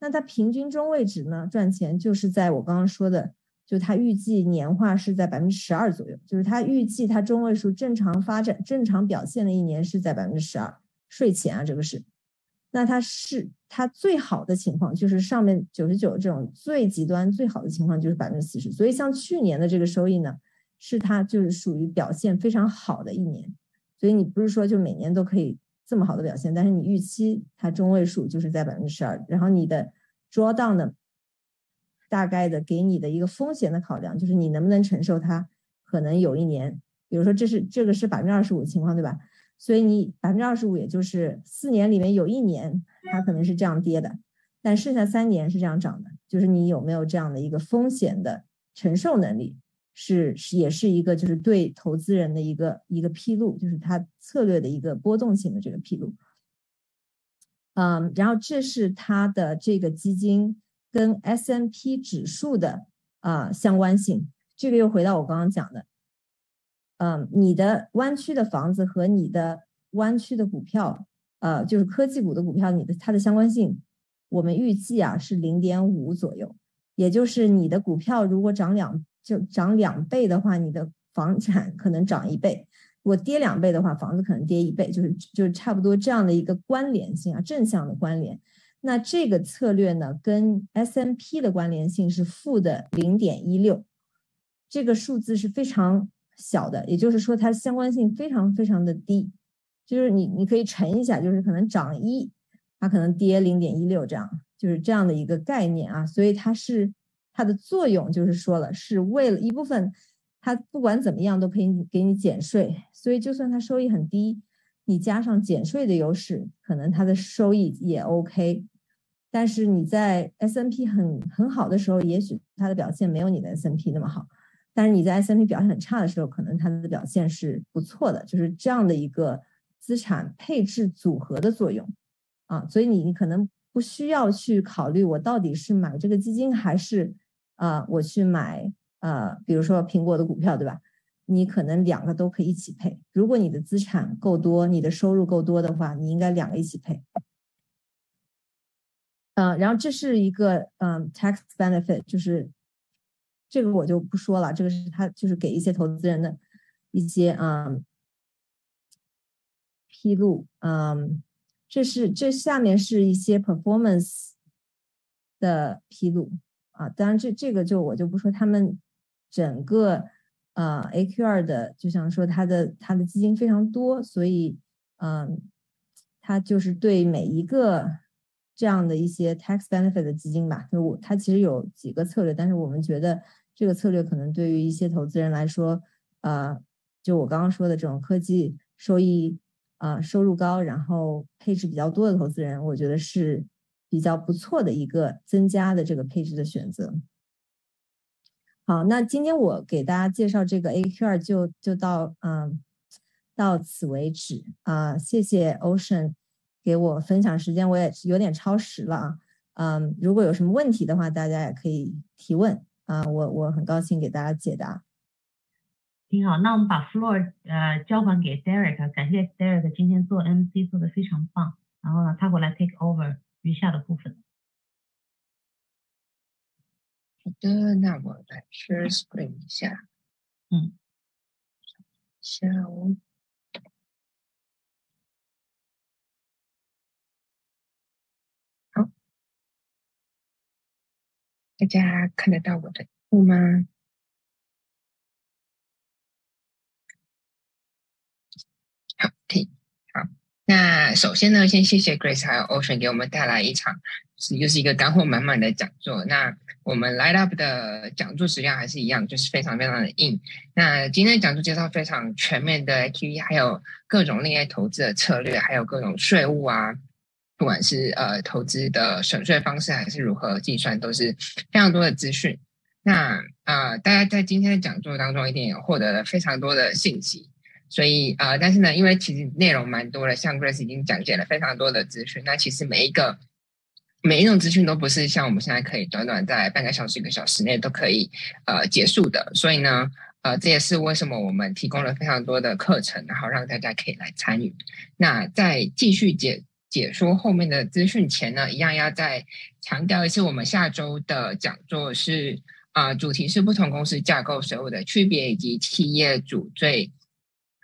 Speaker 3: 那它平均中位值呢？赚钱就是在我刚刚说的，就它预计年化是在百分之十二左右，就是它预计它中位数正常发展、正常表现的一年是在百分之十二税前啊，这个是。那它是它最好的情况，就是上面九十九这种最极端最好的情况就是百分之四十。所以像去年的这个收益呢，是它就是属于表现非常好的一年。所以你不是说就每年都可以。这么好的表现，但是你预期它中位数就是在百分之十二，然后你的 drawdown 的大概的给你的一个风险的考量，就是你能不能承受它可能有一年，比如说这是这个是百分之二十五的情况，对吧？所以你百分之二十五，也就是四年里面有一年它可能是这样跌的，但剩下三年是这样涨的，就是你有没有这样的一个风险的承受能力？是是也是一个就是对投资人的一个一个披露，就是他策略的一个波动性的这个披露。嗯，然后这是它的这个基金跟 S M P 指数的啊相关性。这个又回到我刚刚讲的，嗯，你的湾区的房子和你的湾区的股票，呃，就是科技股的股票，你的它的相关性，我们预计啊是零点五左右，也就是你的股票如果涨两。就涨两倍的话，你的房产可能涨一倍；如果跌两倍的话，房子可能跌一倍，就是就是差不多这样的一个关联性啊，正向的关联。那这个策略呢，跟 S M P 的关联性是负的零点一六，这个数字是非常小的，也就是说它相关性非常非常的低。就是你你可以乘一下，就是可能涨一，它可能跌零点一六，这样就是这样的一个概念啊，所以它是。它的作用就是说了，是为了一部分，它不管怎么样都可以给你减税，所以就算它收益很低，你加上减税的优势，可能它的收益也 OK。但是你在 S N P 很很好的时候，也许它的表现没有你的 S N P 那么好，但是你在 S N P 表现很差的时候，可能它的表现是不错的，就是这样的一个资产配置组合的作用啊，所以你你可能不需要去考虑我到底是买这个基金还是。啊，我去买呃，比如说苹果的股票，对吧？你可能两个都可以一起配。如果你的资产够多，你的收入够多的话，你应该两个一起配。嗯，然后这是一个嗯 tax benefit，就是这个我就不说了，这个是他就是给一些投资人的一些嗯披露。嗯，这是这下面是一些 performance 的披露。啊，当然这这个就我就不说他们整个呃 AQR 的，就像说它的它的基金非常多，所以嗯，它就是对每一个这样的一些 tax benefit 的基金吧，就我它其实有几个策略，但是我们觉得这个策略可能对于一些投资人来说，呃，就我刚刚说的这种科技收益啊收入高，然后配置比较多的投资人，我觉得是。比较不错的一个增加的这个配置的选择。好，那今天我给大家介绍这个 AQR 就就到嗯到此为止啊，谢谢 Ocean 给我分享时间，我也有点超时了啊，嗯，如果有什么问题的话，大家也可以提问啊，我我很高兴给大家解答。
Speaker 2: 挺好，那我们把 floor 呃交还给 Derek，感谢 Derek 今天做 MC 做的非常棒，然后呢他过来 take over。余下的部分。
Speaker 1: 好的，那我来 share screen 一下。
Speaker 2: 嗯，
Speaker 1: 下午好，大家看得到我的图吗？好，可以。那首先呢，先谢谢 Grace 还有 Ocean 给我们带来一场，又是一个干货满满的讲座。那我们 Light Up 的讲座质量还是一样，就是非常非常的硬。那今天的讲座介绍非常全面的 QE，还有各种恋爱投资的策略，还有各种税务啊，不管是呃投资的省税方式还是如何计算，都是非常多的资讯。那啊，大家在今天的讲座当中一定也获得了非常多的信息。所以呃，但是呢，因为其实内容蛮多的，像 Grace 已经讲解了非常多的资讯。那其实每一个每一种资讯都不是像我们现在可以短短在半个小时、一个小时内都可以呃结束的，所以呢，呃，这也是为什么我们提供了非常多的课程，然后让大家可以来参与。那在继续解解说后面的资讯前呢，一样要再强调一次，我们下周的讲座是啊，主题是不同公司架构税务的区别以及企业主最。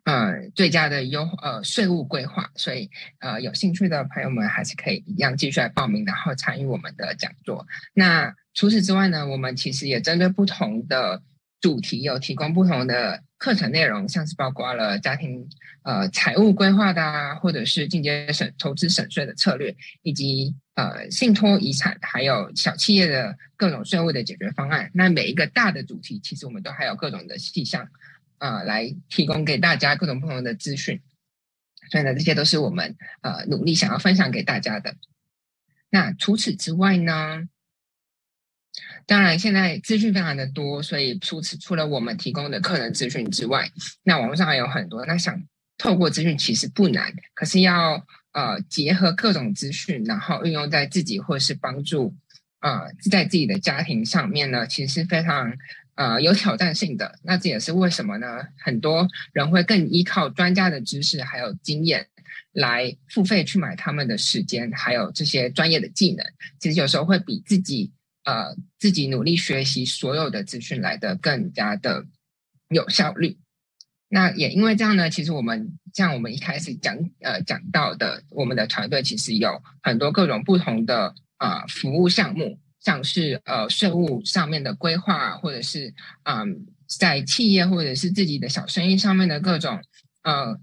Speaker 1: 呃，最佳的优呃税务规划，所以呃有兴趣的朋友们还是可以一样继续来报名，然后参与我们的讲座。那除此之外呢，我们其实也针对不同的主题有提供不同的课程内容，像是包括了家庭呃财务规划的啊，或者是进阶省投资省税的策略，以及呃信托遗产，还有小企业的各种税务的解决方案。那每一个大的主题，其实我们都还有各种的细项。啊，来提供给大家各种不同的资讯，所以呢，这些都是我们呃努力想要分享给大家的。那除此之外呢，当然现在资讯非常的多，所以除此除了我们提供的课程资讯之外，那网络上还有很多。那想透过资讯其实不难，可是要呃结合各种资讯，然后运用在自己或是帮助啊在自己的家庭上面呢，其实是非常。呃，有挑战性的，那这也是为什么呢？很多人会更依靠专家的知识还有经验来付费去买他们的时间，还有这些专业的技能，其实有时候会比自己呃自己努力学习所有的资讯来的更加的有效率。那也因为这样呢，其实我们像我们一开始讲呃讲到的，我们的团队其实有很多各种不同的啊服务项目。像是呃税务上面的规划，或者是嗯在企业或者是自己的小生意上面的各种呃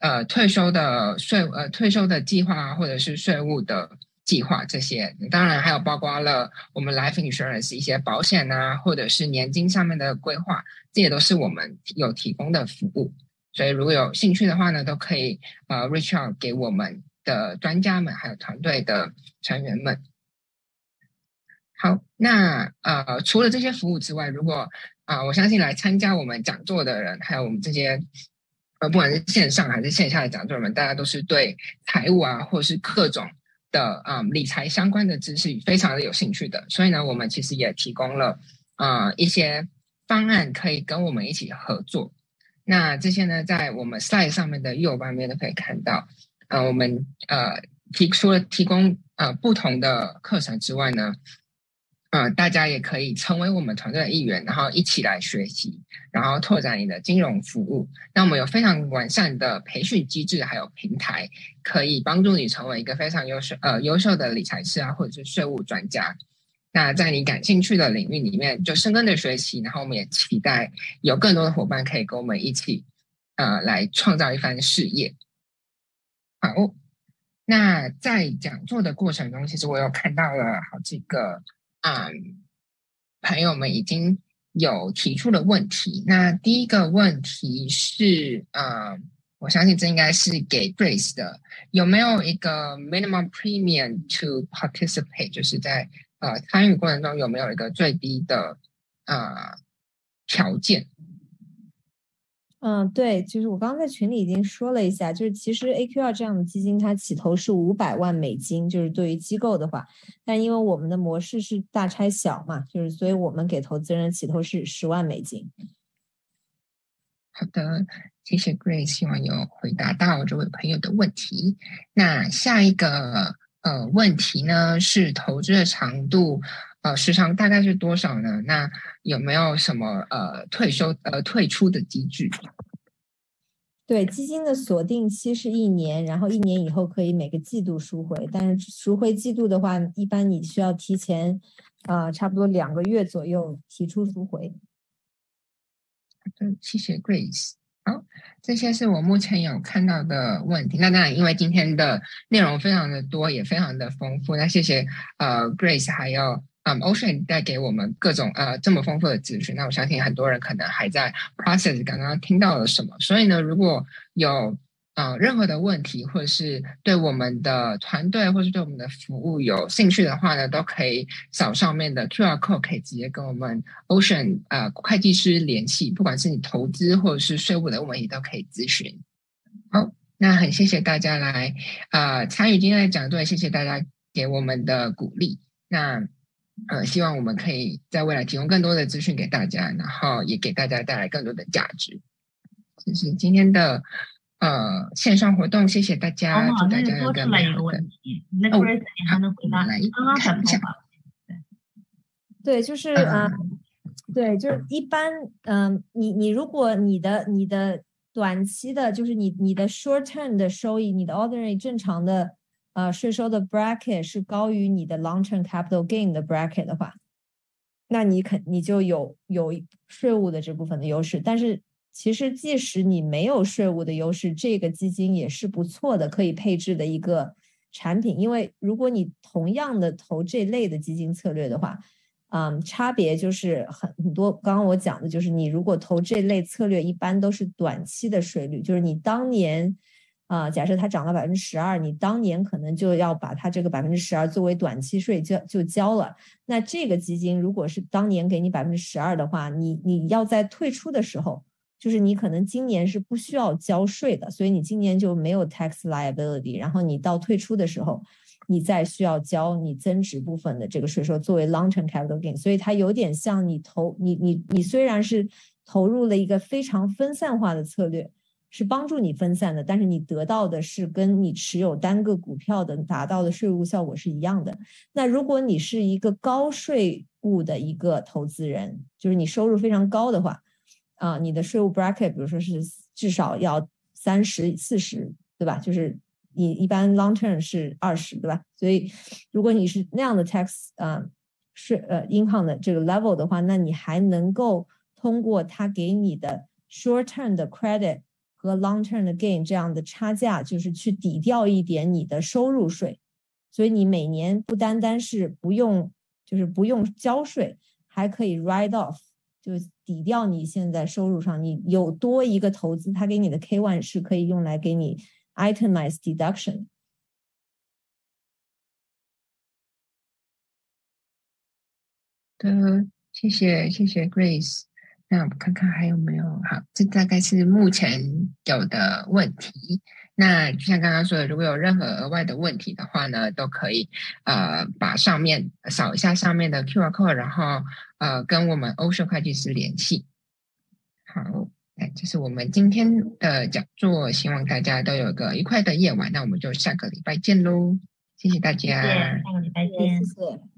Speaker 1: 呃退休的税呃退休的计划，或者是税务的计划这些，当然还有包括了我们 life insurance 一些保险啊，或者是年金上面的规划，这些都是我们有提供的服务。所以如果有兴趣的话呢，都可以呃 reach out 给我们的专家们，还有团队的成员们。好，那呃，除了这些服务之外，如果啊，我相信来参加我们讲座的人，还有我们这些呃，不管是线上还是线下的讲座们，大家都是对财务啊，或者是各种的啊理财相关的知识非常的有兴趣的。所以呢，我们其实也提供了啊一些方案，可以跟我们一起合作。那这些呢，在我们 slide 上面的右半边都可以看到。呃，我们呃提除了提供呃不同的课程之外呢。嗯，大家也可以成为我们团队的一员，然后一起来学习，然后拓展你的金融服务。那我们有非常完善的培训机制，还有平台，可以帮助你成为一个非常优秀呃优秀的理财师啊，或者是税务专家。那在你感兴趣的领域里面，就深耕的学习。然后我们也期待有更多的伙伴可以跟我们一起，呃，来创造一番事业。好，那在讲座的过程中，其实我有看到了好几个。嗯，朋友们已经有提出了问题。那第一个问题是，呃，我相信这应该是给 Grace 的，有没有一个 minimum premium to participate？就是在呃参与过程中有没有一个最低的呃条件？
Speaker 3: 嗯，对，就是我刚刚在群里已经说了一下，就是其实 AQR 这样的基金它起投是五百万美金，就是对于机构的话，但因为我们的模式是大拆小嘛，就是所以我们给投资人起投是十万美金。
Speaker 1: 好的，谢谢 Grace，希望有回答到这位朋友的问题。那下一个呃问题呢是投资的长度。呃，时长大概是多少呢？那有没有什么呃退休呃退出的机制？
Speaker 3: 对，基金的锁定期是一年，然后一年以后可以每个季度赎回，但是赎回季度的话，一般你需要提前呃，差不多两个月左右提出赎回。
Speaker 1: 嗯，谢谢 Grace。好，这些是我目前有看到的问题。那当然，因为今天的内容非常的多，也非常的丰富。那谢谢呃 Grace 还有。嗯，Ocean 带给我们各种呃这么丰富的资讯，那我相信很多人可能还在 process 刚刚听到了什么。所以呢，如果有呃任何的问题，或者是对我们的团队，或是对我们的服务有兴趣的话呢，都可以扫上面的 QR code，可以直接跟我们 Ocean 呃会计师联系，不管是你投资或者是税务的问题，都可以咨询。好，那很谢谢大家来呃参与今天的讲座，谢谢大家。给我们的鼓励。那呃，希望我们可以在未来提供更多的资讯给大家，然后也给大家带来更多的价值。这是今天的呃线上活动，谢谢大家，祝大家有个美好的。
Speaker 2: 那 Grace，你还能回答刚刚才
Speaker 1: 讲
Speaker 3: 对，对，就是啊，对，就是一般嗯，你你如果你的你的短期的，就是你你的 short term 的收益，你的 ordinary 正常的。呃，税收的 bracket 是高于你的 long-term capital gain 的 bracket 的话，那你肯你就有有税务的这部分的优势。但是其实即使你没有税务的优势，这个基金也是不错的，可以配置的一个产品。因为如果你同样的投这类的基金策略的话，嗯，差别就是很很多。刚刚我讲的就是你如果投这类策略，一般都是短期的税率，就是你当年。啊，假设它涨了百分之十二，你当年可能就要把它这个百分之十二作为短期税交就交了。那这个基金如果是当年给你百分之十二的话，你你要在退出的时候，就是你可能今年是不需要交税的，所以你今年就没有 tax liability。然后你到退出的时候，你再需要交你增值部分的这个税收作为 long term capital gain。所以它有点像你投你你你虽然是投入了一个非常分散化的策略。是帮助你分散的，但是你得到的是跟你持有单个股票的达到的税务效果是一样的。那如果你是一个高税务的一个投资人，就是你收入非常高的话，啊，你的税务 bracket 比如说是至少要三十四十，对吧？就是你一般 long term 是二十，对吧？所以如果你是那样的 tax 啊税呃 income 的这个 level 的话，那你还能够通过他给你的 short term 的 credit。和 long term 的 gain 这样的差价，就是去抵掉一点你的收入税，所以你每年不单单是不用，就是不用交税，还可以 write off，就抵掉你现在收入上，你有多一个投资，他给你的 K one 是可以用来给你 itemized deduction。
Speaker 1: 的，谢谢谢谢 Grace。那我们看看还有没有好，这大概是目前有的问题。那就像刚刚说的，如果有任何额外的问题的话呢，都可以呃把上面扫一下上面的 QR code，然后呃跟我们欧社会计师联系。好，哎，这是我们今天的讲座，希望大家都有个愉快的夜晚。那我们就下个礼拜见喽，谢谢大家，
Speaker 2: 下个礼拜见，
Speaker 3: 谢谢。